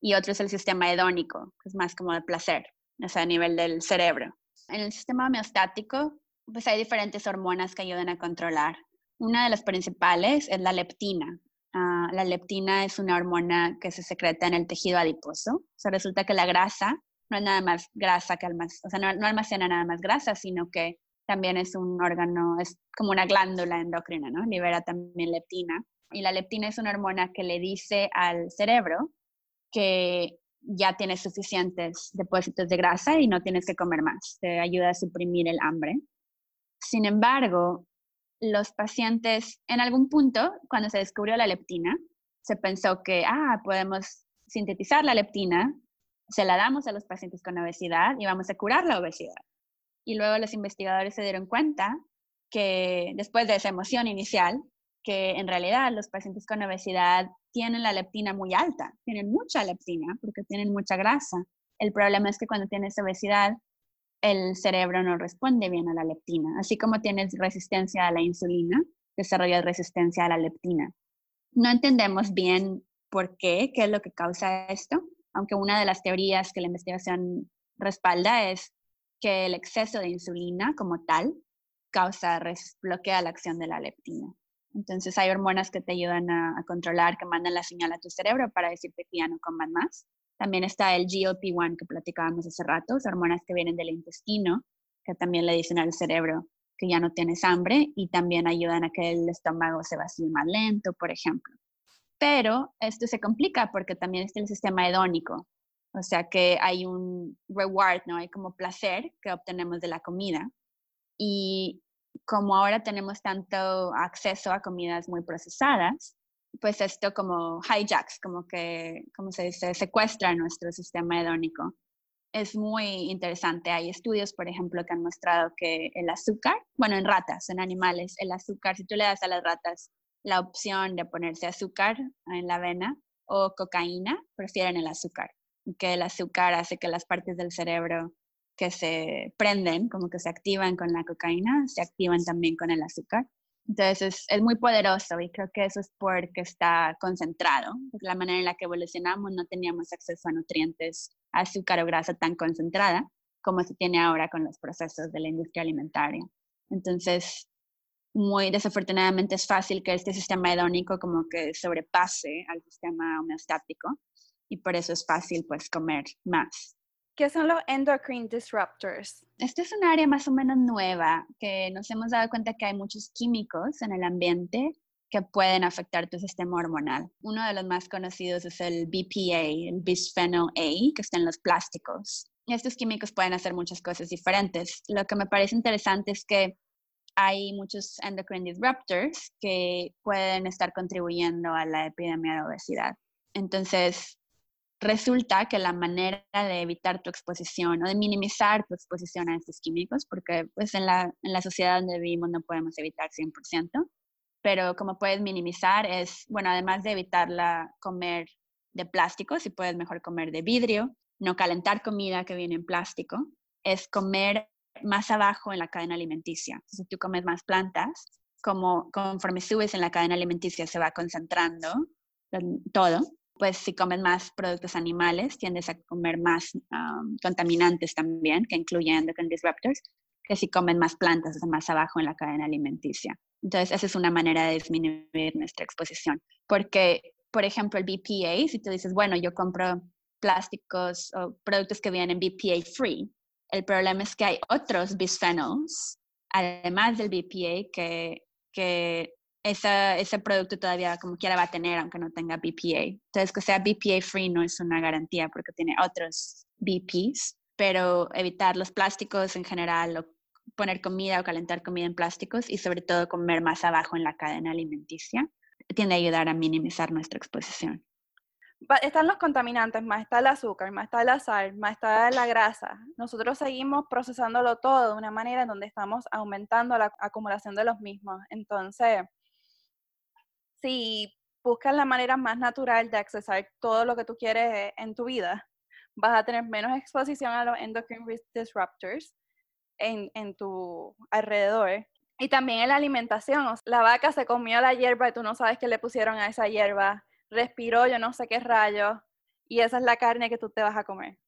Y otro es el sistema hedónico, que es más como de placer, o sea, a nivel del cerebro. En el sistema homeostático, pues hay diferentes hormonas que ayudan a controlar. Una de las principales es la leptina. Ah, la leptina es una hormona que se secreta en el tejido adiposo. O sea, resulta que la grasa no es nada más grasa que almacena, o sea, no almacena nada más grasa, sino que también es un órgano, es como una glándula endocrina, ¿no? Libera también leptina. Y la leptina es una hormona que le dice al cerebro que ya tienes suficientes depósitos de grasa y no tienes que comer más. Te ayuda a suprimir el hambre. Sin embargo, los pacientes, en algún punto, cuando se descubrió la leptina, se pensó que, ah, podemos sintetizar la leptina, se la damos a los pacientes con obesidad y vamos a curar la obesidad. Y luego los investigadores se dieron cuenta que después de esa emoción inicial, que en realidad los pacientes con obesidad tienen la leptina muy alta, tienen mucha leptina porque tienen mucha grasa. El problema es que cuando tienes obesidad, el cerebro no responde bien a la leptina. Así como tienes resistencia a la insulina, desarrollas resistencia a la leptina. No entendemos bien por qué, qué es lo que causa esto, aunque una de las teorías que la investigación respalda es que el exceso de insulina como tal causa, bloquea la acción de la leptina. Entonces hay hormonas que te ayudan a, controlar, que mandan la señal a tu cerebro para decirte que ya no coman más. También está el GLP-1 que platicábamos hace rato, hormonas que vienen del intestino, que también le dicen al cerebro que ya no tienes hambre y también ayudan a que el estómago se vacíe más lento, por ejemplo. Pero esto se complica porque también está el sistema hedónico, o sea que hay un reward, ¿no? Hay como placer que obtenemos de la comida. Y como ahora tenemos tanto acceso a comidas muy procesadas, pues esto como hijacks, como que, como se dice, secuestra nuestro sistema hedónico. Es muy interesante. Hay estudios, por ejemplo, que han mostrado que el azúcar, bueno, en ratas, en animales, el azúcar, si tú le das a las ratas la opción de ponerse azúcar en la avena o cocaína, prefieren el azúcar que el azúcar hace que las partes del cerebro que se prenden, como que se activan con la cocaína, se activan también con el azúcar. Entonces es, muy poderoso y creo que eso es porque está concentrado. la manera en la que evolucionamos no teníamos acceso a nutrientes, azúcar o grasa tan concentrada. como se tiene ahora con los procesos de la industria alimentaria. Entonces, muy desafortunadamente es fácil que este sistema hedónico como que sobrepase al sistema homeostático y por eso es fácil pues comer más. ¿Qué son los endocrine disruptors? Esta es un área más o menos nueva que nos hemos dado cuenta que hay muchos químicos en el ambiente que pueden afectar tu sistema hormonal. Uno de los más conocidos es el BPA, el bisphenol A, que está en los plásticos. Estos químicos pueden hacer muchas cosas diferentes. Lo que me parece interesante es que hay muchos endocrine disruptors que pueden estar contribuyendo a la epidemia de obesidad. Entonces, resulta que la manera de evitar tu exposición o de minimizar tu exposición a estos químicos, porque pues en la, en la sociedad donde vivimos no podemos evitar 100%, pero como puedes minimizar es, bueno, además de evitarla comer de plástico, si puedes mejor comer de vidrio, no calentar comida que viene en plástico, es comer más abajo en la cadena alimenticia. Si tú comes más plantas, como conforme subes en la cadena alimenticia se va concentrando todo, pues si comes más productos animales, tiendes a comer más contaminantes también, que incluyen endocrine disruptors, que si comen más plantas, más abajo en la cadena alimenticia. Entonces, esa es una manera de disminuir nuestra exposición. Porque, por ejemplo, el BPA, si tú dices, bueno, yo compro plásticos o productos que vienen BPA free, el problema es que hay otros bisphenols, además del BPA, que, que ese producto todavía como quiera va a tener, aunque no tenga BPA. Entonces, que sea BPA free no es una garantía porque tiene otros BPs, pero evitar los plásticos en general o poner comida o calentar comida en plásticos y sobre todo comer más abajo en la cadena alimenticia tiende a ayudar a minimizar nuestra exposición. Están los contaminantes, más está el azúcar, más está la sal, más está la grasa. Nosotros seguimos procesándolo todo de una manera en donde estamos aumentando la acumulación de los mismos. Entonces, si buscas la manera más natural de accesar todo lo que tú quieres en tu vida, vas a tener menos exposición a los endocrine disruptors en, en tu alrededor. Y también en la alimentación, la vaca se comió la hierba y tú no sabes qué le pusieron a esa hierba, respiró yo no sé qué rayos y esa es la carne que tú te vas a comer.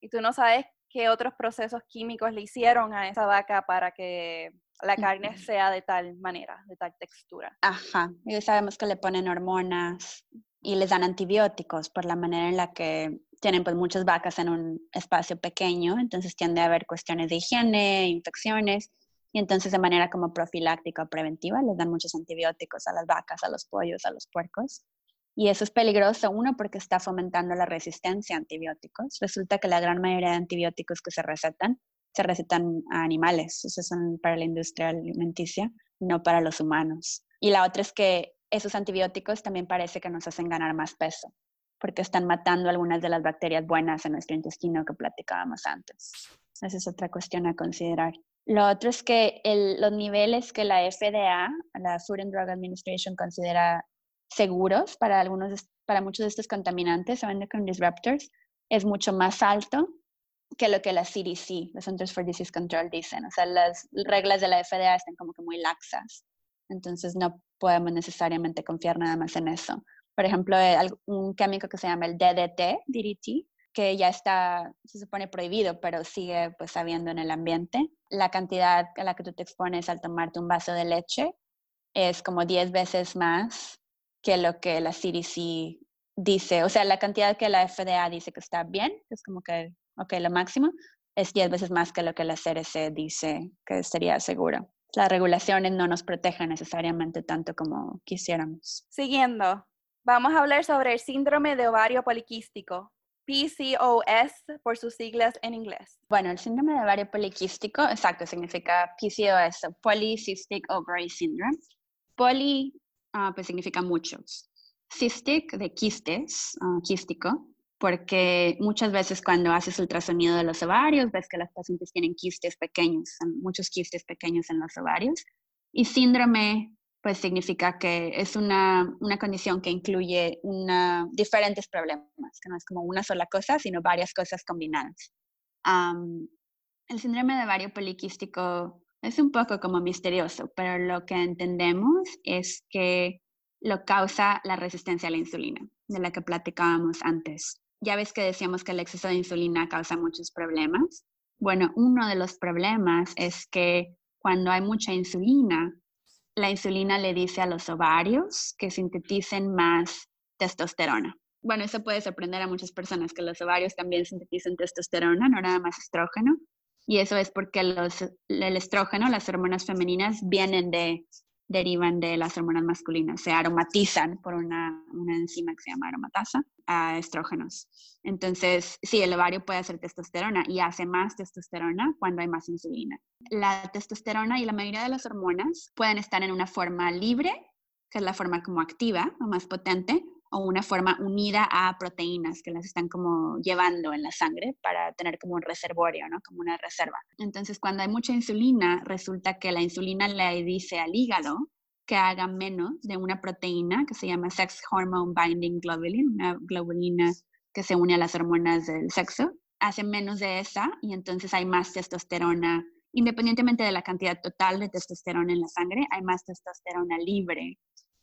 Y tú no sabes qué otros procesos químicos le hicieron a esa vaca para que la carne sea de tal manera, de tal textura. Ajá, y sabemos que le ponen hormonas y les dan antibióticos por la manera en la que tienen pues muchas vacas en un espacio pequeño, entonces tiende a haber cuestiones de higiene, infecciones, y entonces de manera como profiláctica o preventiva les dan muchos antibióticos a las vacas, a los pollos, a los puercos. Y eso es peligroso, uno, porque está fomentando la resistencia a antibióticos. Resulta que la gran mayoría de antibióticos que se recetan, se recetan a animales, esos son para la industria alimenticia, no para los humanos. Y la otra es que esos antibióticos también parece que nos hacen ganar más peso porque están matando algunas de las bacterias buenas en nuestro intestino que platicábamos antes. Esa es otra cuestión a considerar. Lo otro es que los niveles que la FDA, la Food and Drug Administration, considera seguros para, algunos, para muchos de estos contaminantes o endocrine disruptors es mucho más alto que lo que la CDC, los Centers for Disease Control, dicen. O sea, las reglas de la FDA están como que muy laxas. Entonces no podemos necesariamente confiar nada más en eso por ejemplo, un químico que se llama el DDT, DDT, que ya está, se supone prohibido, pero sigue pues habiendo en el ambiente. La cantidad a la que tú te expones al tomarte un vaso de leche es como 10 veces más que lo que la CDC dice. O sea, la cantidad que la FDA dice que está bien, es como que, ok, lo máximo, es 10 veces más que lo que la CDC dice que sería seguro. Las regulaciones no nos protegen necesariamente tanto como quisiéramos. Siguiendo, Vamos a hablar sobre el síndrome de ovario poliquístico, PCOS por sus siglas en inglés. Bueno, el síndrome de ovario poliquístico, exacto, significa PCOS, Polycystic Ovary Syndrome. Poly, ah, pues significa muchos. Cystic, de quistes, uh, quístico, porque muchas veces cuando haces ultrasonido de los ovarios, ves que las pacientes tienen quistes pequeños, muchos quistes pequeños en los ovarios. Y síndrome pues significa que es una, condición que incluye una, diferentes problemas, que no es como una sola cosa, sino varias cosas combinadas. el síndrome de ovario poliquístico es un poco como misterioso, pero lo que entendemos es que lo causa la resistencia a la insulina, de la que platicábamos antes. Ya ves que decíamos que el exceso de insulina causa muchos problemas. Bueno, uno de los problemas es que cuando hay mucha insulina, la insulina le dice a los ovarios que sinteticen más testosterona. Bueno, eso puede sorprender a muchas personas, que los ovarios también sintetizan testosterona, no nada más estrógeno. Y eso es porque los, el estrógeno, las hormonas femeninas, vienen de derivan de las hormonas masculinas, se aromatizan por una, enzima que se llama aromatasa a estrógenos. Entonces, sí, el ovario puede hacer testosterona y hace más testosterona cuando hay más insulina. La testosterona y la mayoría de las hormonas pueden estar en una forma libre, que es la forma como activa o más potente, o una forma unida a proteínas que las están como llevando en la sangre para tener como un reservorio, ¿no? Como una reserva. Entonces, cuando hay mucha insulina, resulta que la insulina le dice al hígado que haga menos de una proteína que se llama sex hormone binding globulin, una globulina que se une a las hormonas del sexo, hace menos de esa y entonces hay más testosterona independientemente de la cantidad total de testosterona en la sangre, hay más testosterona libre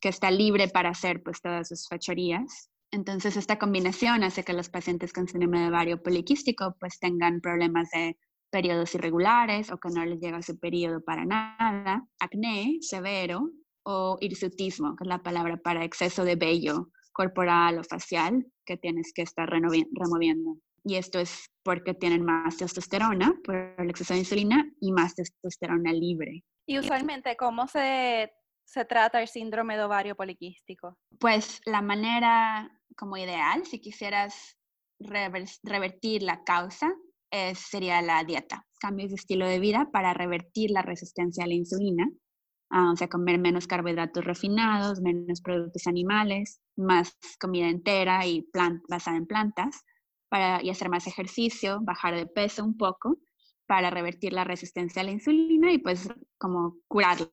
que está libre para hacer pues todas sus fechorías. Entonces esta combinación hace que los pacientes con síndrome de ovario poliquístico pues tengan problemas de periodos irregulares o que no les llega su periodo para nada, acné severo o hirsutismo, que es la palabra para exceso de vello corporal o facial que tienes que estar removiendo. Y esto es porque tienen más testosterona por el exceso de insulina y más testosterona libre. Y usualmente, ¿cómo se se trata el síndrome de ovario poliquístico? Pues la manera como ideal, si quisieras revertir la causa, sería la dieta, cambios de estilo de vida para revertir la resistencia a la insulina, ah, o sea, comer menos carbohidratos refinados, menos productos animales, más comida entera y basada en plantas, para, y hacer más ejercicio, bajar de peso un poco para revertir la resistencia a la insulina y pues como curarlo.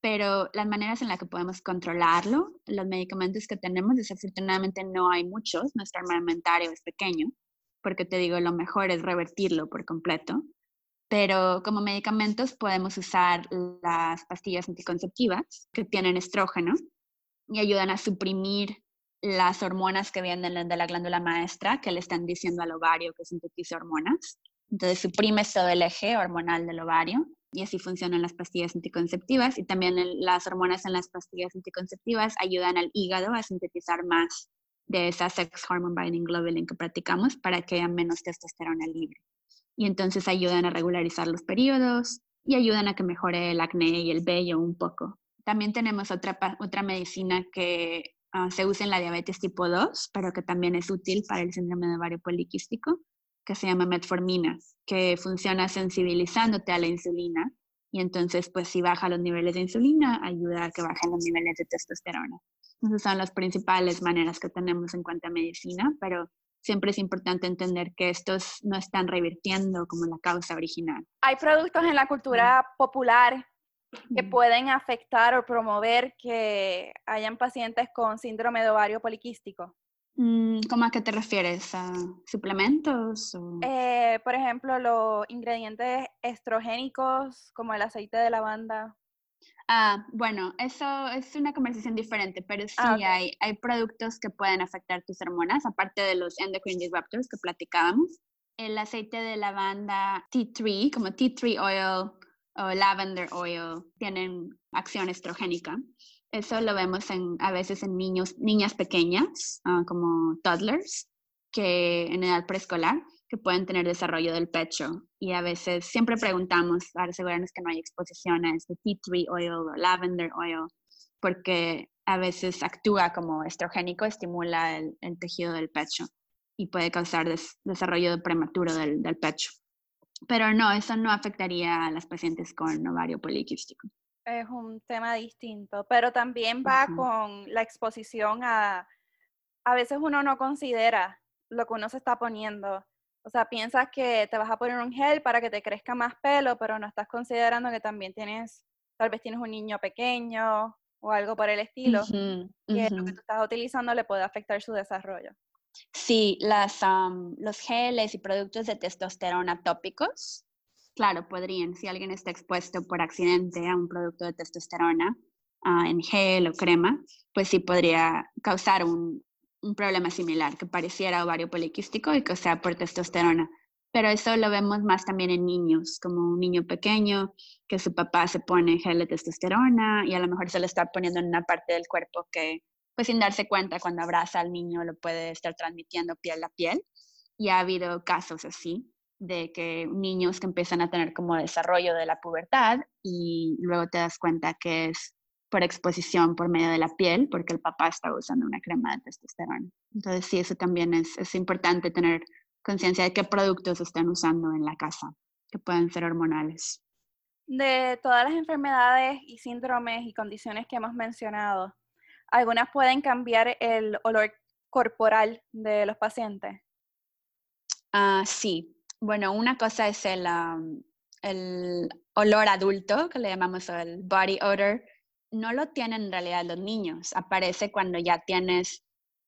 Pero las maneras en las que podemos controlarlo, los medicamentos que tenemos, desafortunadamente no hay muchos, nuestro armamentario es pequeño, porque te digo, lo mejor es revertirlo por completo, pero como medicamentos podemos usar las pastillas anticonceptivas que tienen estrógeno y ayudan a suprimir las hormonas que vienen de la glándula maestra que le están diciendo al ovario que sintetice hormonas. Entonces suprime todo el eje hormonal del ovario y así funcionan las pastillas anticonceptivas y también las hormonas en las pastillas anticonceptivas ayudan al hígado a sintetizar más de esa sex hormone binding globulin que practicamos para que haya menos testosterona libre. Y entonces ayudan a regularizar los periodos y ayudan a que mejore el acné y el vello un poco. También tenemos otra, otra medicina que ah, se usa en la diabetes tipo 2, pero que también es útil para el síndrome de ovario poliquístico, que se llama metformina, que funciona sensibilizándote a la insulina y entonces pues si baja los niveles de insulina ayuda a que bajen los niveles de testosterona. Esas son las principales maneras que tenemos en cuanto a medicina, pero siempre es importante entender que estos no están revirtiendo como la causa original. Hay productos en la cultura popular que pueden afectar o promover que hayan pacientes con síndrome de ovario poliquístico. Mm, ¿Cómo a qué te refieres? ¿A suplementos? Eh, por ejemplo, los ingredientes estrogénicos como el aceite de lavanda. Ah, bueno, eso es una conversación diferente, pero sí ah, hay, hay productos que pueden afectar tus hormonas, aparte de los endocrine disruptors que platicábamos. El aceite de lavanda tea tree, como tea tree oil o lavender oil, tienen acción estrogénica. Eso lo vemos a veces en niños, niñas pequeñas, ah, como toddlers, que en edad preescolar, que pueden tener desarrollo del pecho. Y a veces siempre preguntamos para asegurarnos que no hay exposiciones de tea tree oil o lavender oil, porque a veces actúa como estrogénico, estimula el, tejido del pecho y puede causar desarrollo prematuro del pecho. Pero no, eso no afectaría a las pacientes con ovario poliquístico es un tema distinto, pero también va con la exposición a, a veces uno no considera lo que uno se está poniendo. O sea, piensas que te vas a poner un gel para que te crezca más pelo, pero no estás considerando que también tienes, tal vez tienes un niño pequeño o algo por el estilo, que lo que tú estás utilizando le puede afectar su desarrollo. Sí, las, los geles y productos de testosterona tópicos claro, podrían, si alguien está expuesto por accidente a un producto de testosterona ah, en gel o crema, pues sí podría causar un, problema similar, que pareciera ovario poliquístico y que sea por testosterona. pero eso lo vemos más también en niños, como un niño pequeño que su papá se pone gel de testosterona y a lo mejor se lo está poniendo en una parte del cuerpo que, pues sin darse cuenta, cuando abraza al niño lo puede estar transmitiendo piel a piel. Y ha habido casos así, de que niños que empiezan a tener como desarrollo de la pubertad y luego te das cuenta que es por exposición por medio de la piel, porque el papá está usando una crema de testosterona. Entonces sí, eso también es, es importante tener conciencia de qué productos están usando en la casa, que pueden ser hormonales. De todas las enfermedades y síndromes y condiciones que hemos mencionado, ¿algunas pueden cambiar el olor corporal de los pacientes? Ah, sí. Bueno, una cosa es el, olor adulto, que le llamamos el body odor. No lo tienen en realidad los niños. Aparece cuando ya tienes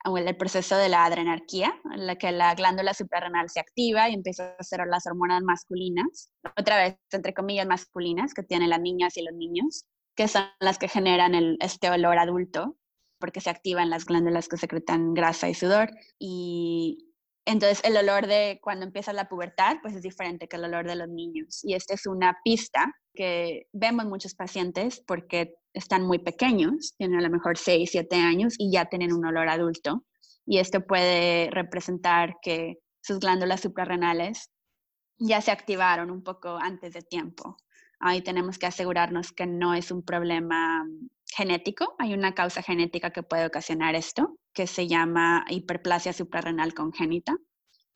el proceso de la adrenarquía, en la que la glándula suprarrenal se activa y empieza a hacer las hormonas masculinas, otra vez, entre comillas, masculinas, que tienen las niñas y los niños, que son las que generan el, este olor adulto, porque se activan las glándulas que secretan grasa y sudor. Y entonces el olor de cuando empieza la pubertad, pues es diferente que el olor de los niños. Y esta es una pista que vemos muchos pacientes porque están muy pequeños, tienen a lo mejor 6, 7 años y ya tienen un olor adulto. Y esto puede representar que sus glándulas suprarrenales ya se activaron un poco antes de tiempo. Ahí tenemos que asegurarnos que no es un problema genético. Hay una causa genética que puede ocasionar esto, que se llama hiperplasia suprarrenal congénita.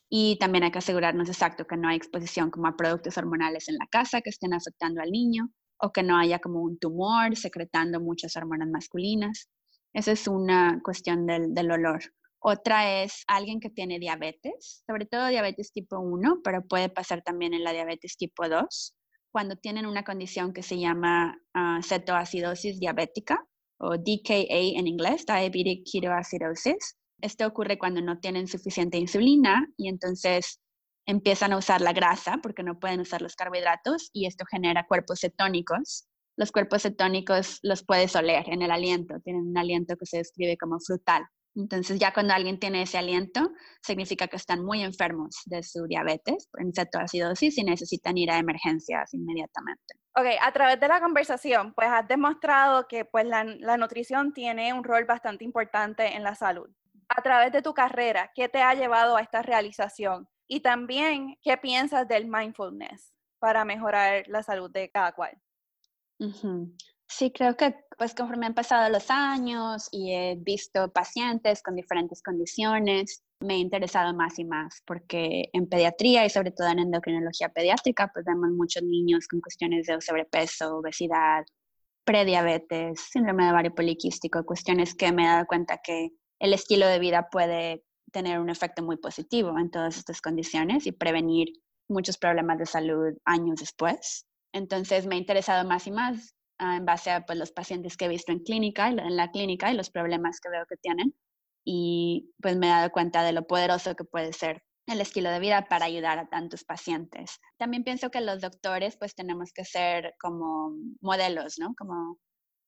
Y también hay que asegurarnos exacto que no hay exposición como a productos hormonales en la casa que estén afectando al niño o que no haya como un tumor secretando muchas hormonas masculinas. Esa es una cuestión del, del olor. Otra es alguien que tiene diabetes, sobre todo diabetes tipo 1, pero puede pasar también en la diabetes tipo 2, cuando tienen una condición que se llama uh, cetoacidosis diabética o DKA en inglés, diabetic ketoacidosis. Esto ocurre cuando no tienen suficiente insulina y entonces empiezan a usar la grasa porque no pueden usar los carbohidratos y esto genera cuerpos cetónicos. Los cuerpos cetónicos los puedes oler en el aliento, tienen un aliento que se describe como frutal. Entonces ya cuando alguien tiene ese aliento, significa que están muy enfermos de su diabetes, en cetoacidosis, y necesitan ir a emergencias inmediatamente. Ok, a través de la conversación, pues has demostrado que pues la, la nutrición tiene un rol bastante importante en la salud a través de tu carrera, ¿qué te ha llevado a esta realización? Y también, ¿qué piensas del mindfulness para mejorar la salud de cada cual? Sí, creo que pues conforme han pasado los años y he visto pacientes con diferentes condiciones, me he interesado más y más porque en pediatría y sobre todo en endocrinología pediátrica pues vemos muchos niños con cuestiones de sobrepeso, obesidad, prediabetes, síndrome de ovario poliquístico, cuestiones que me he dado cuenta que el estilo de vida puede tener un efecto muy positivo en todas estas condiciones y prevenir muchos problemas de salud años después. Entonces me ha interesado más y más en base a pues, los pacientes que he visto en clínica, en la clínica y los problemas que veo que tienen. Y pues me he dado cuenta de lo poderoso que puede ser el estilo de vida para ayudar a tantos pacientes. También pienso que los doctores pues tenemos que ser como modelos, ¿no? Como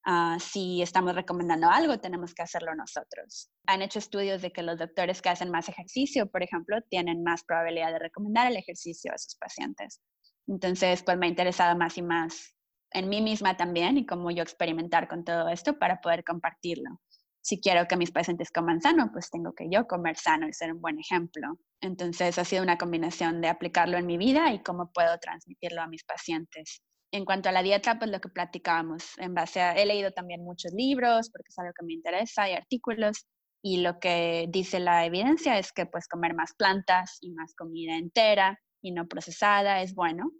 Ah, si estamos recomendando algo, tenemos que hacerlo nosotros. Han hecho estudios de que los doctores que hacen más ejercicio, por ejemplo, tienen más probabilidad de recomendar el ejercicio a sus pacientes. Entonces, pues me ha interesado más y más en mí misma también y cómo yo experimentar con todo esto para poder compartirlo. Si quiero que mis pacientes coman sano, pues tengo que yo comer sano y ser un buen ejemplo. Entonces ha sido una combinación de aplicarlo en mi vida y cómo puedo transmitirlo a mis pacientes en cuanto a la dieta, pues lo que platicábamos, en base a, he leído también muchos libros porque es algo que me interesa y artículos y lo que dice la evidencia es que pues comer más plantas y más comida entera y no procesada es bueno.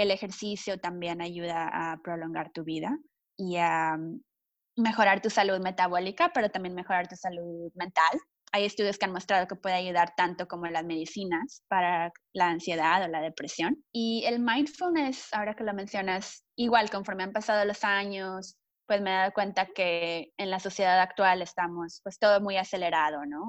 El ejercicio también ayuda a prolongar tu vida y a mm, mejorar tu salud metabólica, pero también mejorar tu salud mental hay estudios que han mostrado que puede ayudar tanto como las medicinas para la ansiedad o la depresión. Y el mindfulness, ahora que lo mencionas, igual conforme han pasado los años, pues me he dado cuenta que en la sociedad actual estamos pues todo muy acelerado, ¿no?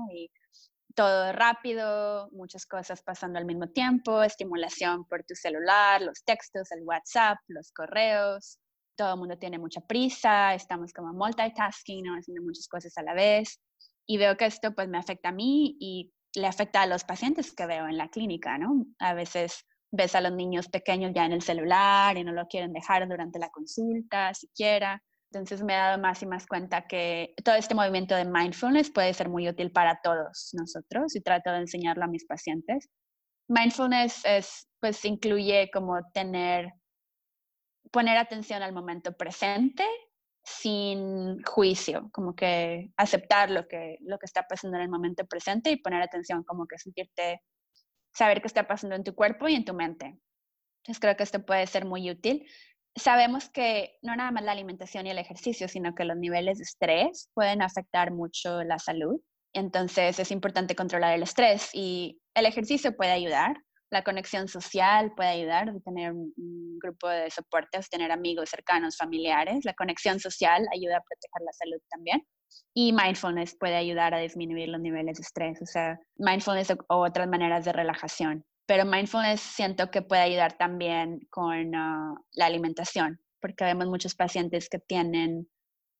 Todo rápido, muchas cosas pasando al mismo tiempo, estimulación por tu celular, los textos, el WhatsApp, los correos, todo el mundo tiene mucha prisa, estamos como multitasking, ¿no? haciendo muchas cosas a la vez y veo que esto pues me afecta a mí y le afecta a los pacientes que veo en la clínica, ¿no? A veces ves a los niños pequeños ya en el celular y no lo quieren dejar durante la consulta siquiera. Entonces me he dado más y más cuenta que todo este movimiento de mindfulness puede ser muy útil para todos nosotros y trato de enseñarlo a mis pacientes. Mindfulness es, pues incluye como tener, poner atención al momento presente sin juicio, como que aceptar lo que, lo que está pasando en el momento presente y poner atención, como que sentirte, saber qué está pasando en tu cuerpo y en tu mente. Entonces creo que esto puede ser muy útil. Sabemos que no nada más la alimentación y el ejercicio, sino que los niveles de estrés pueden afectar mucho la salud. Entonces es importante controlar el estrés y el ejercicio puede ayudar, la conexión social puede ayudar, tener un, grupo de soportes, tener amigos cercanos, familiares. La conexión social ayuda a proteger la salud también. Y mindfulness puede ayudar a disminuir los niveles de estrés, o sea, mindfulness o, otras maneras de relajación. Pero mindfulness siento que puede ayudar también con ah, la alimentación, porque vemos muchos pacientes que tienen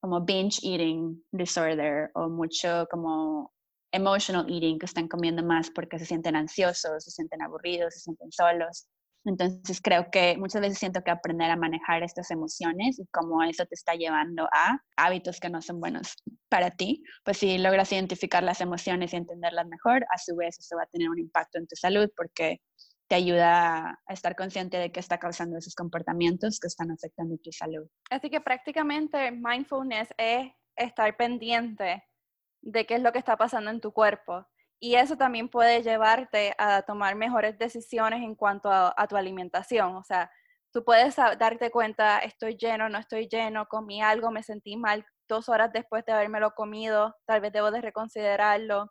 como binge eating disorder o mucho como emotional eating, que están comiendo más porque se sienten ansiosos, se sienten aburridos, se sienten solos. Entonces creo que muchas veces siento que aprender a manejar estas emociones y cómo eso te está llevando a hábitos que no son buenos para ti, pues si logras identificar las emociones y entenderlas mejor, a su vez eso va a tener un impacto en tu salud porque te ayuda a estar consciente de qué está causando esos comportamientos que están afectando tu salud. Así que prácticamente mindfulness es estar pendiente de qué es lo que está pasando en tu cuerpo. Y eso también puede llevarte a tomar mejores decisiones en cuanto a, tu alimentación. O sea, tú puedes darte cuenta, estoy lleno, no estoy lleno, comí algo, me sentí mal dos horas después de lo comido, tal vez debo de reconsiderarlo.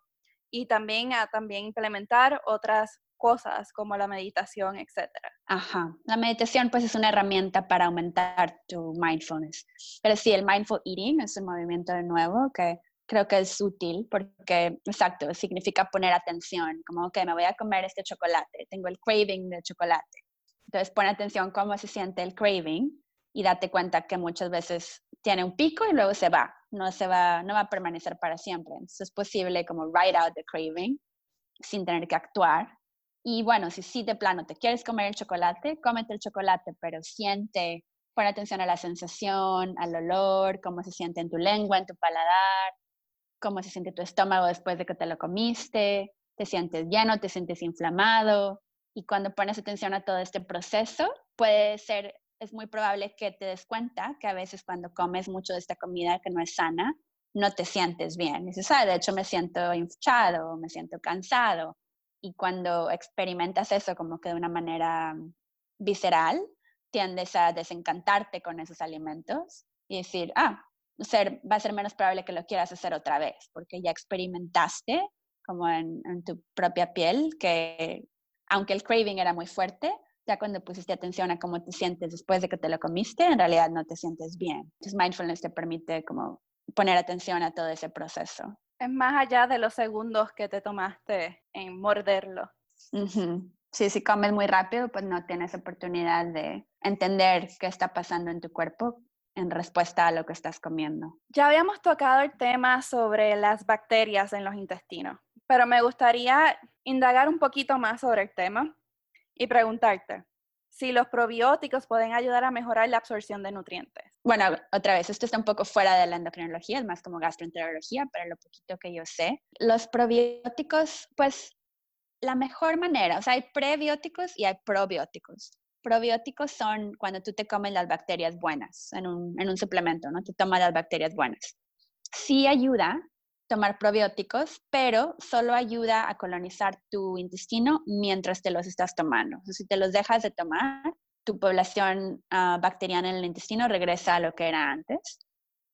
Y también a también implementar otras cosas como la meditación, etc. Ajá, la meditación pues es una herramienta para aumentar tu mindfulness. Pero sí, el mindful eating es un movimiento nuevo que creo que es útil porque, exacto, significa poner atención, como que me voy a comer este chocolate, tengo el craving de chocolate. Entonces pon atención cómo se siente el craving y date cuenta que muchas veces tiene un pico y luego se va, no se va, no va a permanecer para siempre. Entonces es posible como write out the craving sin tener que actuar. Y bueno, si sí de plano te quieres comer el chocolate, cómete el chocolate, pero siente, pon atención a la sensación, al olor, cómo se siente en tu lengua, en tu paladar, cómo se siente tu estómago después de que te lo comiste, te sientes lleno, te sientes inflamado. Y cuando pones atención a todo este proceso, puede ser, es muy probable que te des cuenta que a veces cuando comes mucho de esta comida que no es sana, no te sientes bien. dices, ah, de hecho me siento hinchado, me siento cansado. Y cuando experimentas eso como que de una manera visceral, tiendes a desencantarte con esos alimentos y decir, ah, ser, va a ser menos probable que lo quieras hacer otra vez, porque ya experimentaste como en, tu propia piel que aunque el craving era muy fuerte, ya cuando pusiste atención a cómo te sientes después de que te lo comiste, en realidad no te sientes bien. Entonces mindfulness te permite como poner atención a todo ese proceso. Es más allá de los segundos que te tomaste en morderlo. Sí, si comes muy rápido, pues no tienes oportunidad de entender qué está pasando en tu cuerpo en respuesta a lo que estás comiendo. Ya habíamos tocado el tema sobre las bacterias en los intestinos, pero me gustaría indagar un poquito más sobre el tema y preguntarte si los probióticos pueden ayudar a mejorar la absorción de nutrientes. Bueno, otra vez, esto está un poco fuera de la endocrinología, es más como gastroenterología, pero lo poquito que yo sé. Los probióticos, pues la mejor manera, o sea, hay prebióticos y hay probióticos. Probióticos son cuando tú te comes las bacterias buenas en un, en un suplemento, ¿no? Te tomas las bacterias buenas. Sí ayuda tomar probióticos, pero solo ayuda a colonizar tu intestino mientras te los estás tomando. Si te los dejas de tomar, tu población ah, bacteriana en el intestino regresa a lo que era antes.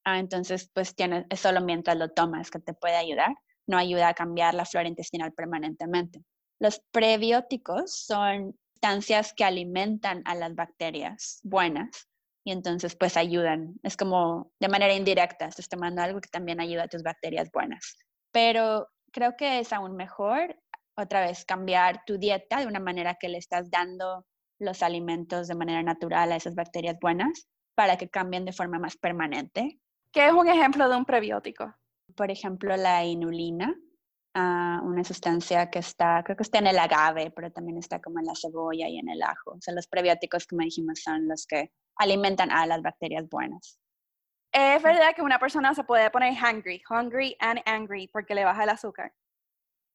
Ah, entonces, pues tiene, es solo mientras lo tomas que te puede ayudar. No ayuda a cambiar la flora intestinal permanentemente. Los prebióticos son sustancias que alimentan a las bacterias buenas y entonces pues ayudan. Es como de manera indirecta, estás tomando algo que también ayuda a tus bacterias buenas. Pero creo que es aún mejor otra vez cambiar tu dieta de una manera que le estás dando los alimentos de manera natural a esas bacterias buenas para que cambien de forma más permanente. ¿Qué es un ejemplo de un prebiótico? Por ejemplo, la inulina una sustancia que está, creo que está en el agave, pero también está como en la cebolla y en el ajo. O sea, los prebióticos, como dijimos, son los que alimentan a las bacterias buenas. ¿Es verdad que una persona se puede poner hungry, hungry and angry, porque le baja el azúcar?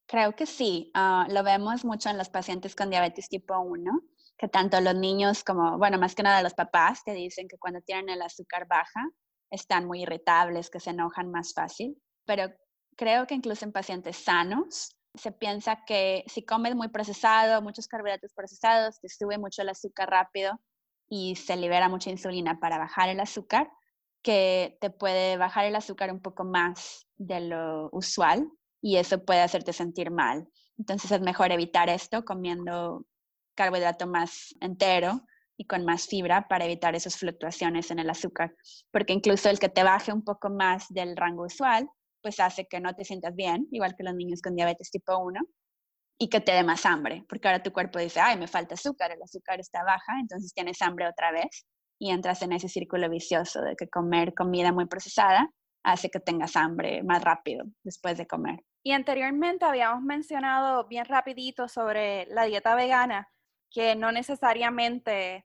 Creo que sí. Ah, lo vemos mucho en los pacientes con diabetes tipo 1, que tanto los niños como, bueno, más que nada los papás te dicen que cuando tienen el azúcar baja están muy irritables, que se enojan más fácil. Pero creo que incluso en pacientes sanos se piensa que si comes muy procesado, muchos carbohidratos procesados, te sube mucho el azúcar rápido y se libera mucha insulina para bajar el azúcar, que te puede bajar el azúcar un poco más de lo usual y eso puede hacerte sentir mal. Entonces es mejor evitar esto comiendo carbohidrato más entero y con más fibra para evitar esas fluctuaciones en el azúcar, porque incluso el que te baje un poco más del rango usual pues hace que no te sientas bien, igual que los niños con diabetes tipo 1, y que te dé más hambre, porque ahora tu cuerpo dice, ay, me falta azúcar, el azúcar está baja, entonces tienes hambre otra vez y entras en ese círculo vicioso de que comer comida muy procesada hace que tengas hambre más rápido después de comer. Y anteriormente habíamos mencionado bien rapidito sobre la dieta vegana, que no necesariamente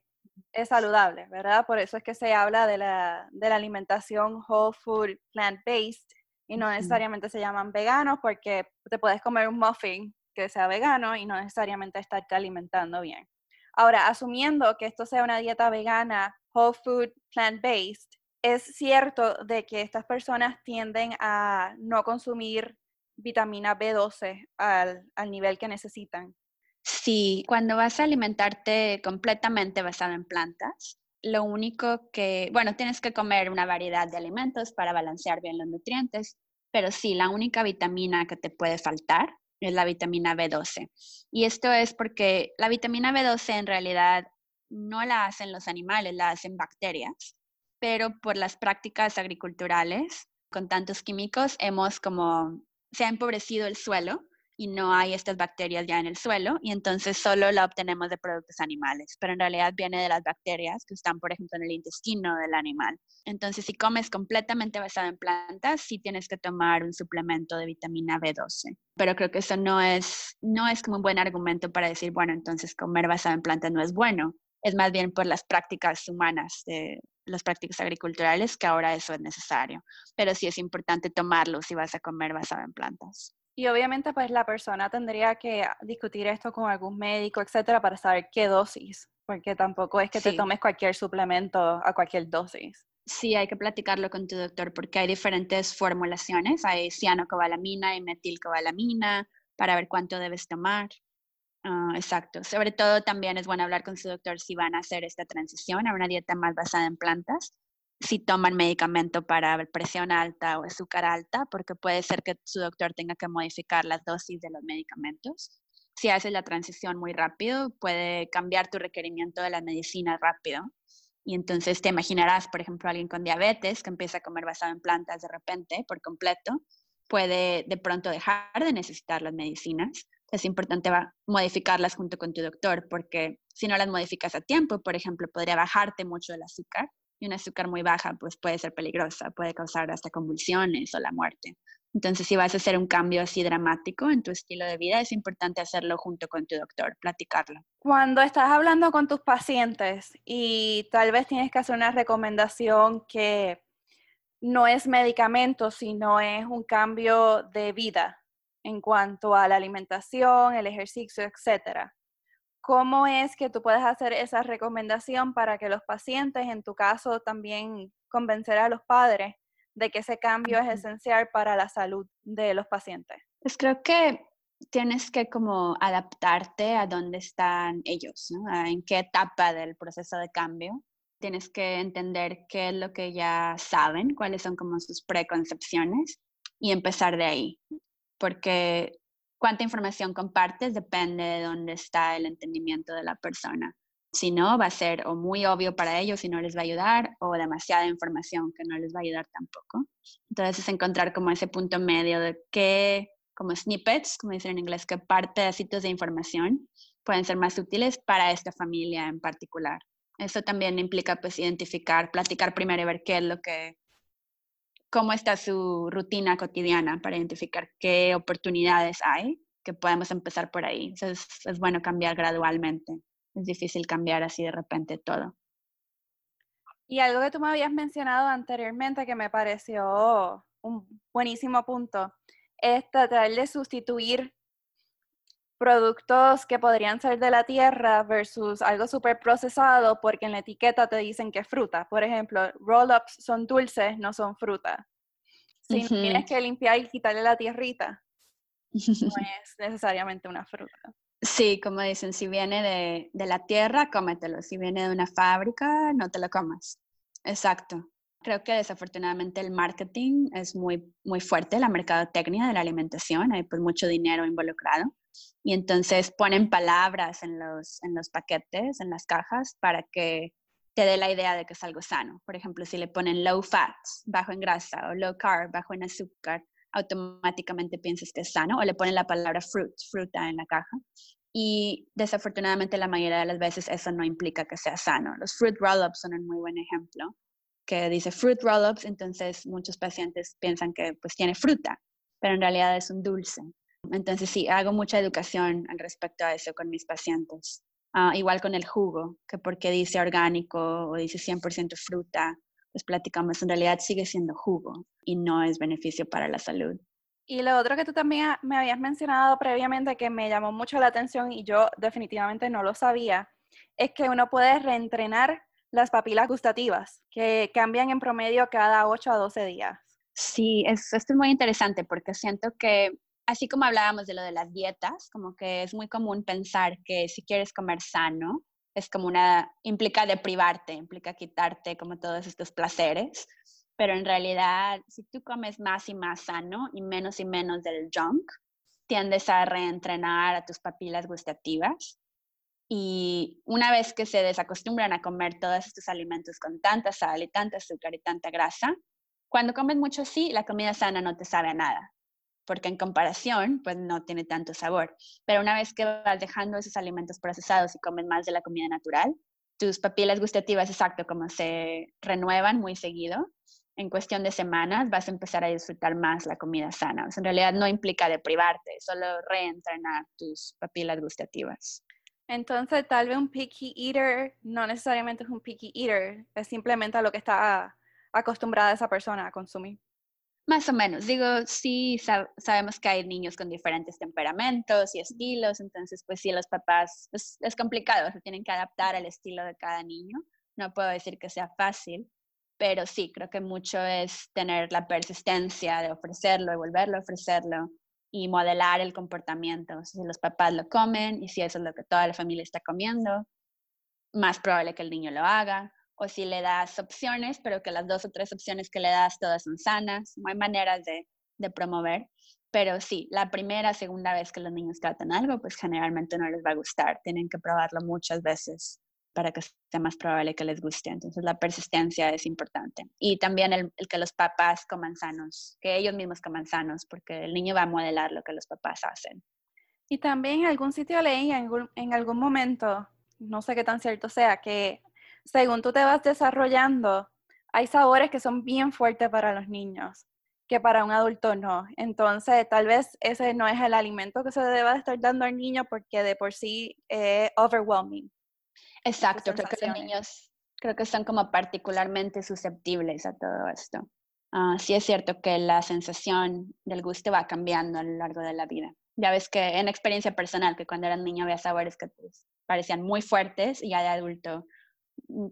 es saludable, ¿verdad? Por eso es que se habla de la, de la alimentación whole food, plant-based, y no necesariamente se llaman veganos porque te puedes comer un muffin que sea vegano y no necesariamente estarte alimentando bien. Ahora, asumiendo que esto sea una dieta vegana, whole food, plant-based, es cierto de que estas personas tienden a no consumir vitamina B12 al, al nivel que necesitan. Sí, cuando vas a alimentarte completamente basado en plantas, lo único que, bueno, tienes que comer una variedad de alimentos para balancear bien los nutrientes, pero sí, la única vitamina que te puede faltar es la vitamina B12. Y esto es porque la vitamina B12 en realidad no la hacen los animales, la hacen bacterias, pero por las prácticas agriculturales con tantos químicos hemos como, se ha empobrecido el suelo y no hay estas bacterias ya en el suelo y entonces solo la obtenemos de productos animales, pero en realidad viene de las bacterias que están, por ejemplo, en el intestino del animal. Entonces, si comes completamente basado en plantas, sí tienes que tomar un suplemento de vitamina B12. Pero creo que eso no es, no es como un buen argumento para decir, bueno, entonces comer basado en plantas no es bueno. Es más bien por las prácticas humanas, de las prácticas agriculturales, que ahora eso es necesario. Pero sí es importante tomarlo si vas a comer basado en plantas. Y obviamente pues la persona tendría que discutir esto con algún médico, etcétera, para saber qué dosis, porque tampoco es que te tomes cualquier suplemento a cualquier dosis. Sí, hay que platicarlo con tu doctor porque hay diferentes formulaciones, hay cianocobalamina y metilcobalamina para ver cuánto debes tomar. Ah, exacto. Sobre todo también es bueno hablar con su doctor si van a hacer esta transición a una dieta más basada en plantas si toman medicamento para presión alta o azúcar alta, porque puede ser que su doctor tenga que modificar las dosis de los medicamentos. Si haces la transición muy rápido, puede cambiar tu requerimiento de la medicina rápido. Y entonces te imaginarás, por ejemplo, alguien con diabetes que empieza a comer basado en plantas de repente, por completo, puede de pronto dejar de necesitar las medicinas. Es importante modificarlas junto con tu doctor, porque si no las modificas a tiempo, por ejemplo, podría bajarte mucho el azúcar y una azúcar muy baja pues puede ser peligrosa, puede causar hasta convulsiones o la muerte. Entonces, si vas a hacer un cambio así dramático en tu estilo de vida, es importante hacerlo junto con tu doctor, platicarlo. Cuando estás hablando con tus pacientes y tal vez tienes que hacer una recomendación que no es medicamento, sino es un cambio de vida en cuanto a la alimentación, el ejercicio, etcétera. ¿Cómo es que tú puedes hacer esa recomendación para que los pacientes, en tu caso también convencer a los padres de que ese cambio es esencial para la salud de los pacientes? Pues creo que tienes que como adaptarte a dónde están ellos, en qué etapa del proceso de cambio. Tienes que entender qué es lo que ya saben, cuáles son como sus preconcepciones y empezar de ahí. Porque cuánta información compartes depende de dónde está el entendimiento de la persona. Si no, va a ser o muy obvio para ellos y no les va a ayudar, o demasiada información que no les va a ayudar tampoco. Entonces es encontrar como ese punto medio de qué, como snippets, como dicen en inglés, qué sitios de información pueden ser más útiles para esta familia en particular. Eso también implica pues identificar, platicar primero y ver qué es lo que cómo está su rutina cotidiana para identificar qué oportunidades hay, que podemos empezar por ahí. Entonces es bueno cambiar gradualmente. Es difícil cambiar así de repente todo. Y algo que tú me habías mencionado anteriormente que me pareció un buenísimo punto es tratar de sustituir productos que podrían ser de la tierra versus algo súper procesado porque en la etiqueta te dicen que es fruta. Por ejemplo, roll-ups son dulces, no son fruta. Si tienes que limpiar y quitarle la tierrita, no (laughs) es necesariamente una fruta. Sí, como dicen, si viene de, de la tierra, cómetelo. Si viene de una fábrica, no te lo comas. Exacto. Creo que desafortunadamente el marketing es muy, muy fuerte, la mercadotecnia de la alimentación, hay pues mucho dinero involucrado. Y entonces ponen palabras en los, en los paquetes, en las cajas, para que te dé la idea de que es algo sano. Por ejemplo, si le ponen low fat, bajo en grasa, o low carb, bajo en azúcar, automáticamente piensas que es sano, o le ponen la palabra fruit, fruta en la caja. Y desafortunadamente la mayoría de las veces eso no implica que sea sano. Los fruit roll-ups son un muy buen ejemplo, que dice fruit roll-ups, entonces muchos pacientes piensan que pues tiene fruta, pero en realidad es un dulce. Entonces sí, hago mucha educación al respecto a eso con mis pacientes. Ah, igual con el jugo, que porque dice orgánico o dice 100% fruta, pues platicamos, en realidad sigue siendo jugo y no es beneficio para la salud. Y lo otro que tú también me habías mencionado previamente que me llamó mucho la atención y yo definitivamente no lo sabía, es que uno puede reentrenar las papilas gustativas, que cambian en promedio cada 8 a 12 días. Sí, esto es muy interesante porque siento que así como hablábamos de lo de las dietas, como que es muy común pensar que si quieres comer sano, es como una, implica deprivarte, implica quitarte como todos estos placeres, pero en realidad si tú comes más y más sano y menos y menos del junk, tiendes a reentrenar a tus papilas gustativas. Y una vez que se desacostumbran a comer todos estos alimentos con tanta sal y tanta azúcar y tanta grasa, cuando comes mucho así, la comida sana no te sabe a nada porque en comparación, pues no tiene tanto sabor. Pero una vez que vas dejando esos alimentos procesados y comes más de la comida natural, tus papilas gustativas, exacto, como se renuevan muy seguido, en cuestión de semanas vas a empezar a disfrutar más la comida sana. en realidad no implica deprivarte, solo reentrenar tus papilas gustativas. Entonces, tal vez un picky eater no necesariamente es un picky eater, es simplemente a lo que está acostumbrada esa persona a consumir. Más o menos, digo, sí sabemos que hay niños con diferentes temperamentos y estilos, entonces pues sí, los papás, es, complicado, se tienen que adaptar al estilo de cada niño, no puedo decir que sea fácil, pero sí, creo que mucho es tener la persistencia de ofrecerlo y volverlo a ofrecerlo y modelar el comportamiento. Si los papás lo comen y si eso es lo que toda la familia está comiendo, más probable que el niño lo haga o si le das opciones, pero que las dos o tres opciones que le das todas son sanas, no hay maneras de, de promover. Pero sí, la primera, segunda vez que los niños tratan algo, pues generalmente no les va a gustar. Tienen que probarlo muchas veces para que sea más probable que les guste. Entonces la persistencia es importante. Y también el, que los papás coman sanos, que ellos mismos coman sanos, porque el niño va a modelar lo que los papás hacen. Y también en algún sitio leí en en algún momento, no sé qué tan cierto sea, que según tú te vas desarrollando, hay sabores que son bien fuertes para los niños, que para un adulto no. Entonces, tal vez ese no es el alimento que se deba estar dando al niño porque de por sí es overwhelming. Exacto, creo que los niños creo que son como particularmente susceptibles a todo esto. Uh, sí es cierto que la sensación del gusto va cambiando a lo largo de la vida. Ya ves que en experiencia personal, que cuando era niño había sabores que pues, parecían muy fuertes y ya de adulto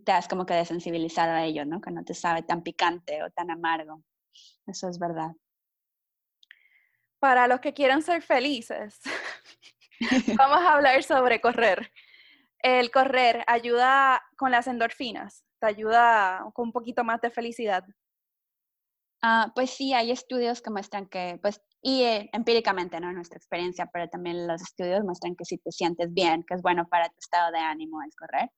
te has como que desensibilizado a ello, ¿no? Que no te sabe tan picante o tan amargo. Eso es verdad. Para los que quieran ser felices, (laughs) (laughs) vamos a hablar sobre correr. El correr ayuda con las endorfinas, te ayuda con un poquito más de felicidad. Ah, pues sí, hay estudios que muestran que, pues, y eh, empíricamente, ¿no? Nuestra experiencia, pero también los estudios muestran que si te sientes bien, que es bueno para tu estado de ánimo el correr.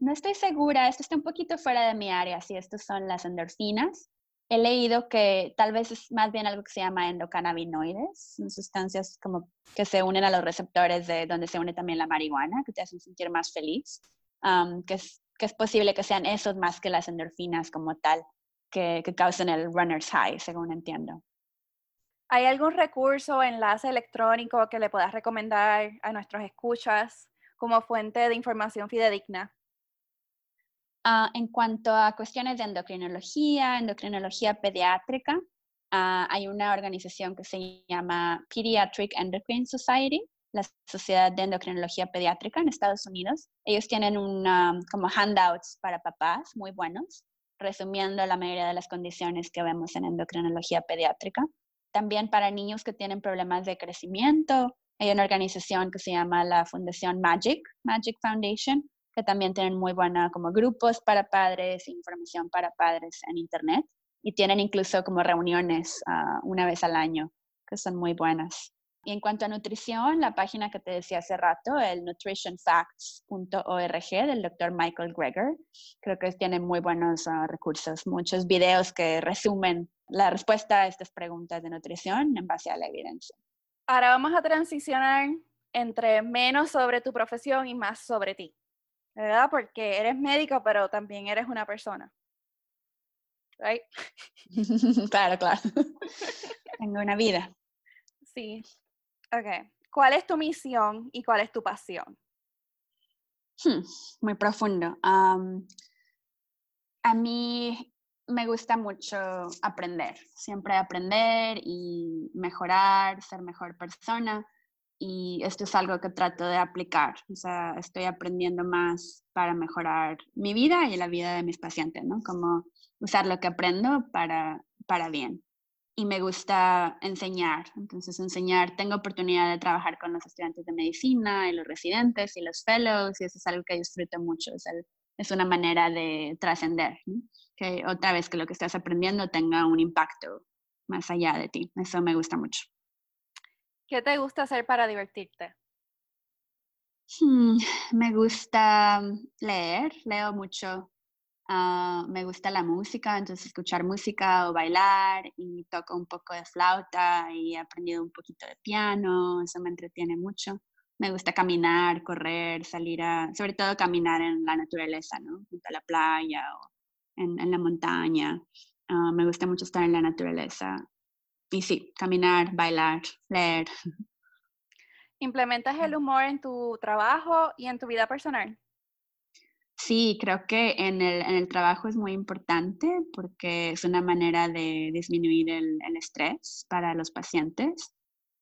No estoy segura, esto está un poquito fuera de mi área, si estos son las endorfinas. He leído que tal vez es más bien algo que se llama endocannabinoides, sustancias como que se unen a los receptores de donde se une también la marihuana, que te hacen sentir más feliz, que, es, que es posible que sean esos más que las endorfinas como tal. que, que causan el runner's high, según entiendo. ¿Hay algún recurso o enlace electrónico que le puedas recomendar a nuestros escuchas como fuente de información fidedigna? Ah, en cuanto a cuestiones de endocrinología, endocrinología pediátrica, ah, hay una organización que se llama Pediatric Endocrine Society, la Sociedad de Endocrinología Pediátrica en Estados Unidos. Ellos tienen como handouts para papás muy buenos, resumiendo la mayoría de las condiciones que vemos en endocrinología pediátrica. También para niños que tienen problemas de crecimiento, hay una organización que se llama la Fundación Magic, Magic Foundation, que también tienen muy buena como grupos para padres, información para padres en Internet y tienen incluso como reuniones ah, una vez al año, que son muy buenas. Y en cuanto a nutrición, la página que te decía hace rato, el nutritionfacts.org del doctor Michael Greger, creo que tiene muy buenos ah, recursos, muchos videos que resumen la respuesta a estas preguntas de nutrición en base a la evidencia. Ahora vamos a transicionar entre menos sobre tu profesión y más sobre ti, ¿verdad? Porque eres médico, pero también eres una persona. Right? (laughs) claro, claro. (laughs) Tengo una vida. Sí. Ok. ¿Cuál es tu misión y cuál es tu pasión? Hmm, muy profundo. a mí me gusta mucho aprender, siempre aprender y mejorar, ser mejor persona. Y esto es algo que trato de aplicar. O sea, estoy aprendiendo más para mejorar mi vida y la vida de mis pacientes, ¿no? Como usar lo que aprendo para, para bien y me gusta enseñar. Entonces, enseñar, tengo oportunidad de trabajar con los estudiantes de medicina y los residentes y los fellows y eso es algo que disfruto mucho. Es, es una manera de trascender, que otra vez que lo que estás aprendiendo tenga un impacto más allá de ti. Eso me gusta mucho. ¿Qué te gusta hacer para divertirte? Hmm, me gusta leer, leo mucho Ah, me gusta la música, entonces escuchar música o bailar y toco un poco de flauta y he aprendido un poquito de piano, eso me entretiene mucho. Me gusta caminar, correr, salir a, sobre todo caminar en la naturaleza, ¿no? Junto a la playa o en, en la montaña. Ah, me gusta mucho estar en la naturaleza. Y sí, caminar, bailar, leer. ¿Implementas el humor en tu trabajo y en tu vida personal? Sí, creo que en el, en el, trabajo es muy importante porque es una manera de disminuir el, el estrés para los pacientes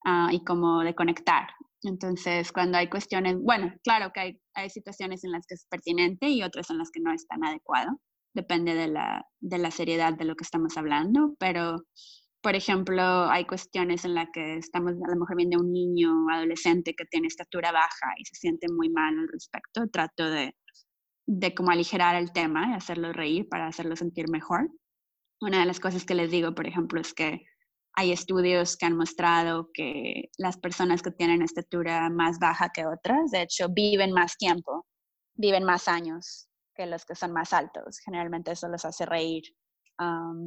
uh, y como de conectar. Entonces, cuando hay cuestiones, bueno, claro que hay, hay, situaciones en las que es pertinente y otras en las que no es tan adecuado. Depende de la, de la seriedad de lo que estamos hablando, pero, por ejemplo, hay cuestiones en las que estamos a lo mejor viendo a un niño adolescente que tiene estatura baja y se siente muy mal al respecto. Trato de de cómo aligerar el tema y hacerlo reír para hacerlo sentir mejor. Una de las cosas que les digo, por ejemplo, es que hay estudios que han mostrado que las personas que tienen estatura más baja que otras, de hecho, viven más tiempo, viven más años que los que son más altos. Generalmente eso los hace reír.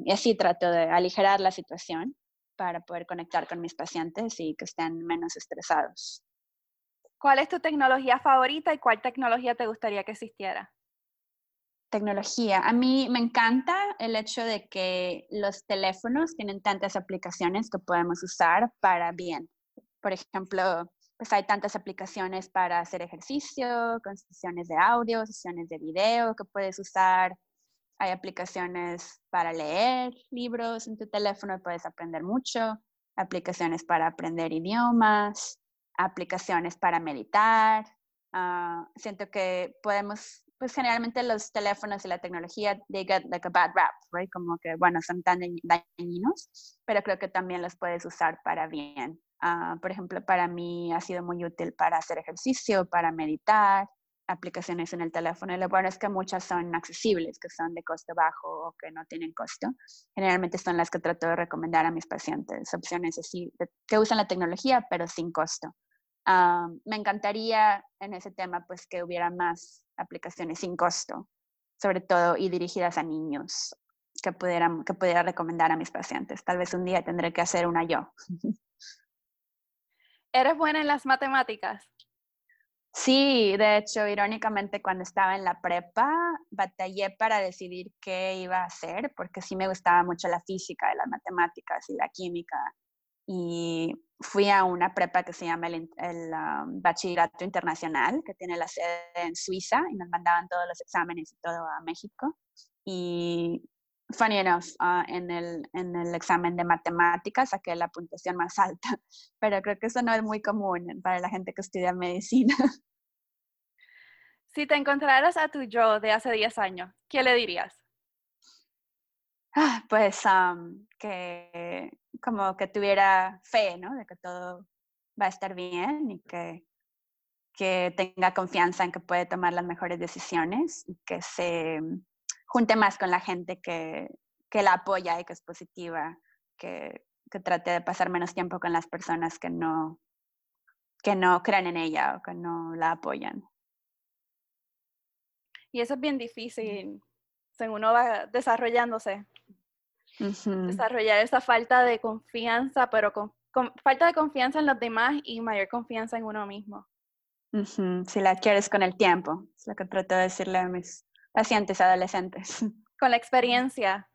Y así trato de aligerar la situación para poder conectar con mis pacientes y que estén menos estresados. ¿Cuál es tu tecnología favorita y cuál tecnología te gustaría que existiera? Tecnología. A mí me encanta el hecho de que los teléfonos tienen tantas aplicaciones que podemos usar para bien. Por ejemplo, pues hay tantas aplicaciones para hacer ejercicio, con sesiones de audio, sesiones de video que puedes usar. Hay aplicaciones para leer libros en tu teléfono, puedes aprender mucho. Aplicaciones para aprender idiomas aplicaciones para meditar. Ah, siento que podemos, pues generalmente los teléfonos y la tecnología, they get like a bad rap, right? Como que, bueno, son tan dañinos, pero creo que también los puedes usar para bien. Ah, por ejemplo, para mí ha sido muy útil para hacer ejercicio, para meditar, aplicaciones en el teléfono. Y lo bueno es que muchas son accesibles, que son de costo bajo o que no tienen costo. Generalmente son las que trato de recomendar a mis pacientes, opciones así, que usan la tecnología, pero sin costo. Ah, me encantaría en ese tema pues que hubiera más aplicaciones sin costo, sobre todo y dirigidas a niños que pudieran que pudiera recomendar a mis pacientes. Tal vez un día tendré que hacer una yo. (laughs) ¿Eres buena en las matemáticas? Sí, de hecho, irónicamente, cuando estaba en la prepa, batallé para decidir qué iba a hacer, porque sí me gustaba mucho la física, las matemáticas y la química. Y fui a una prepa que se llama el, um, Bachillerato Internacional, que tiene la sede en Suiza, y nos mandaban todos los exámenes y todo a México. Funny enough, uh, en, el, en el examen de matemáticas saqué la puntuación más alta, (laughs) pero creo que eso no es muy común para la gente que estudia medicina. (laughs) Si te encontraras a tu yo de hace 10 años, ¿qué le dirías? Ah, pues que como que tuviera fe, ¿no? De que todo va a estar bien y que, que tenga confianza en que puede tomar las mejores decisiones y que se junte más con la gente que, que la apoya y que es positiva, que, que, trate de pasar menos tiempo con las personas que no, que no creen en ella o que no la apoyan. Y eso es bien difícil, según uno va desarrollándose. Desarrollar esa falta de confianza, pero con, falta de confianza en los demás y mayor confianza en uno mismo. Si la quieres con el tiempo, es lo que trato de decirle a mis pacientes adolescentes. (laughs) Con la experiencia.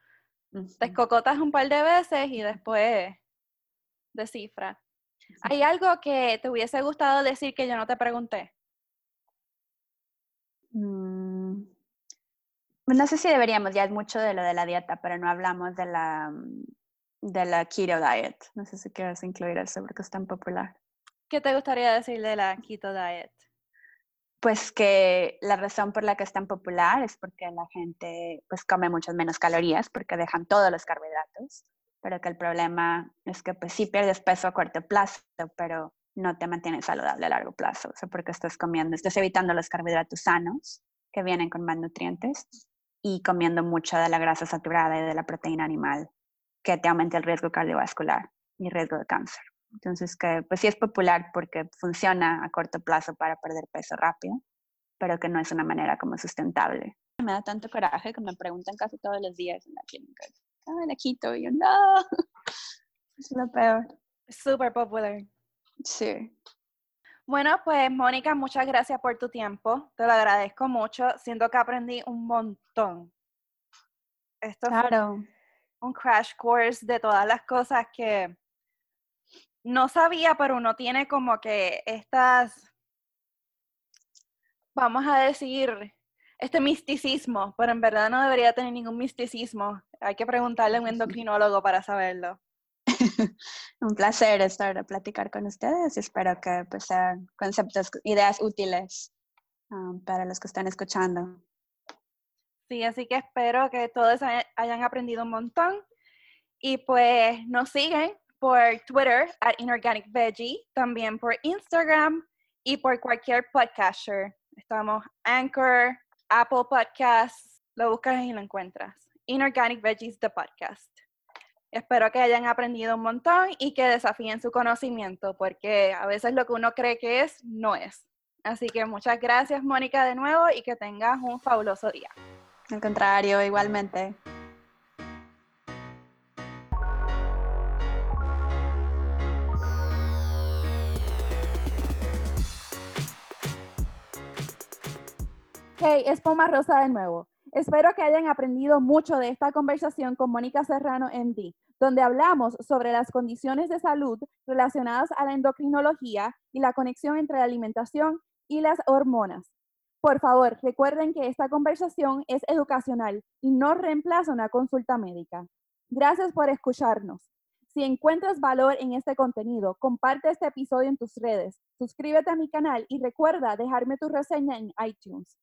Te escocotas un par de veces y después descifra. ¿Hay algo que te hubiese gustado decir que yo no te pregunté? Mm, no sé si deberíamos, ya es mucho de lo de la dieta, pero no hablamos de la, mm, de la keto diet. No sé si quieres incluir eso porque es tan popular. ¿Qué te gustaría decir de la keto diet? Pues que la razón por la que es tan popular es porque la gente pues come muchas menos calorías porque dejan todos los carbohidratos, pero que el problema es que pues sí pierdes peso a corto plazo, pero no te mantienes saludable a largo plazo, o sea, porque estás comiendo, estás evitando los carbohidratos sanos que vienen con más nutrientes y comiendo mucha de la grasa saturada y de la proteína animal que te aumenta el riesgo cardiovascular y riesgo de cáncer. Entonces, que pues sí es popular porque funciona a corto plazo para perder peso rápido, pero que no es una manera como sustentable. Me da tanto coraje que me preguntan casi todos los días en la clínica, ah, la quito, y yo, no, (laughs) es lo peor. Súper popular. Sí. Bueno, pues Mónica, muchas gracias por tu tiempo. Te lo agradezco mucho. Siento que aprendí un montón. Esto claro. un crash course de todas las cosas que no sabía, pero uno tiene como que estas, vamos a decir, este misticismo, pero en verdad no debería tener ningún misticismo. Hay que preguntarle a un endocrinólogo para saberlo. (laughs) un placer estar a platicar con ustedes y espero que pues, sean conceptos, ideas útiles um, para los que están escuchando. Sí, así que espero que todos hayan aprendido un montón y pues nos siguen por Twitter at Inorganic Veggie, también por Instagram y por cualquier podcaster. Estamos Anchor, Apple Podcasts, lo buscas y lo encuentras. Inorganic Veggies, the podcast. Espero que hayan aprendido un montón y que desafíen su conocimiento, porque a veces lo que uno cree que es, no es. Así que muchas gracias, Mónica, de nuevo y que tengas un fabuloso día. Al contrario, igualmente. Es Poma Rosa de nuevo. Espero que hayan aprendido mucho de esta conversación con Mónica Serrano MD, donde hablamos sobre las condiciones de salud relacionadas a la endocrinología y la conexión entre la alimentación y las hormonas. Por favor, recuerden que esta conversación es educacional y no reemplaza una consulta médica. Gracias por escucharnos. Si encuentras valor en este contenido, comparte este episodio en tus redes, suscríbete a mi canal y recuerda dejarme tu reseña en iTunes.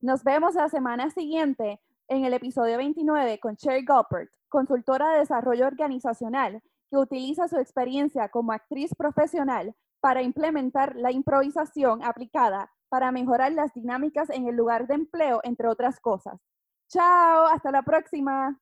Nos vemos la semana siguiente en el episodio 29 con Sherry Goppert, consultora de desarrollo organizacional, que utiliza su experiencia como actriz profesional para implementar la improvisación aplicada para mejorar las dinámicas en el lugar de empleo, entre otras cosas. Chao, hasta la próxima.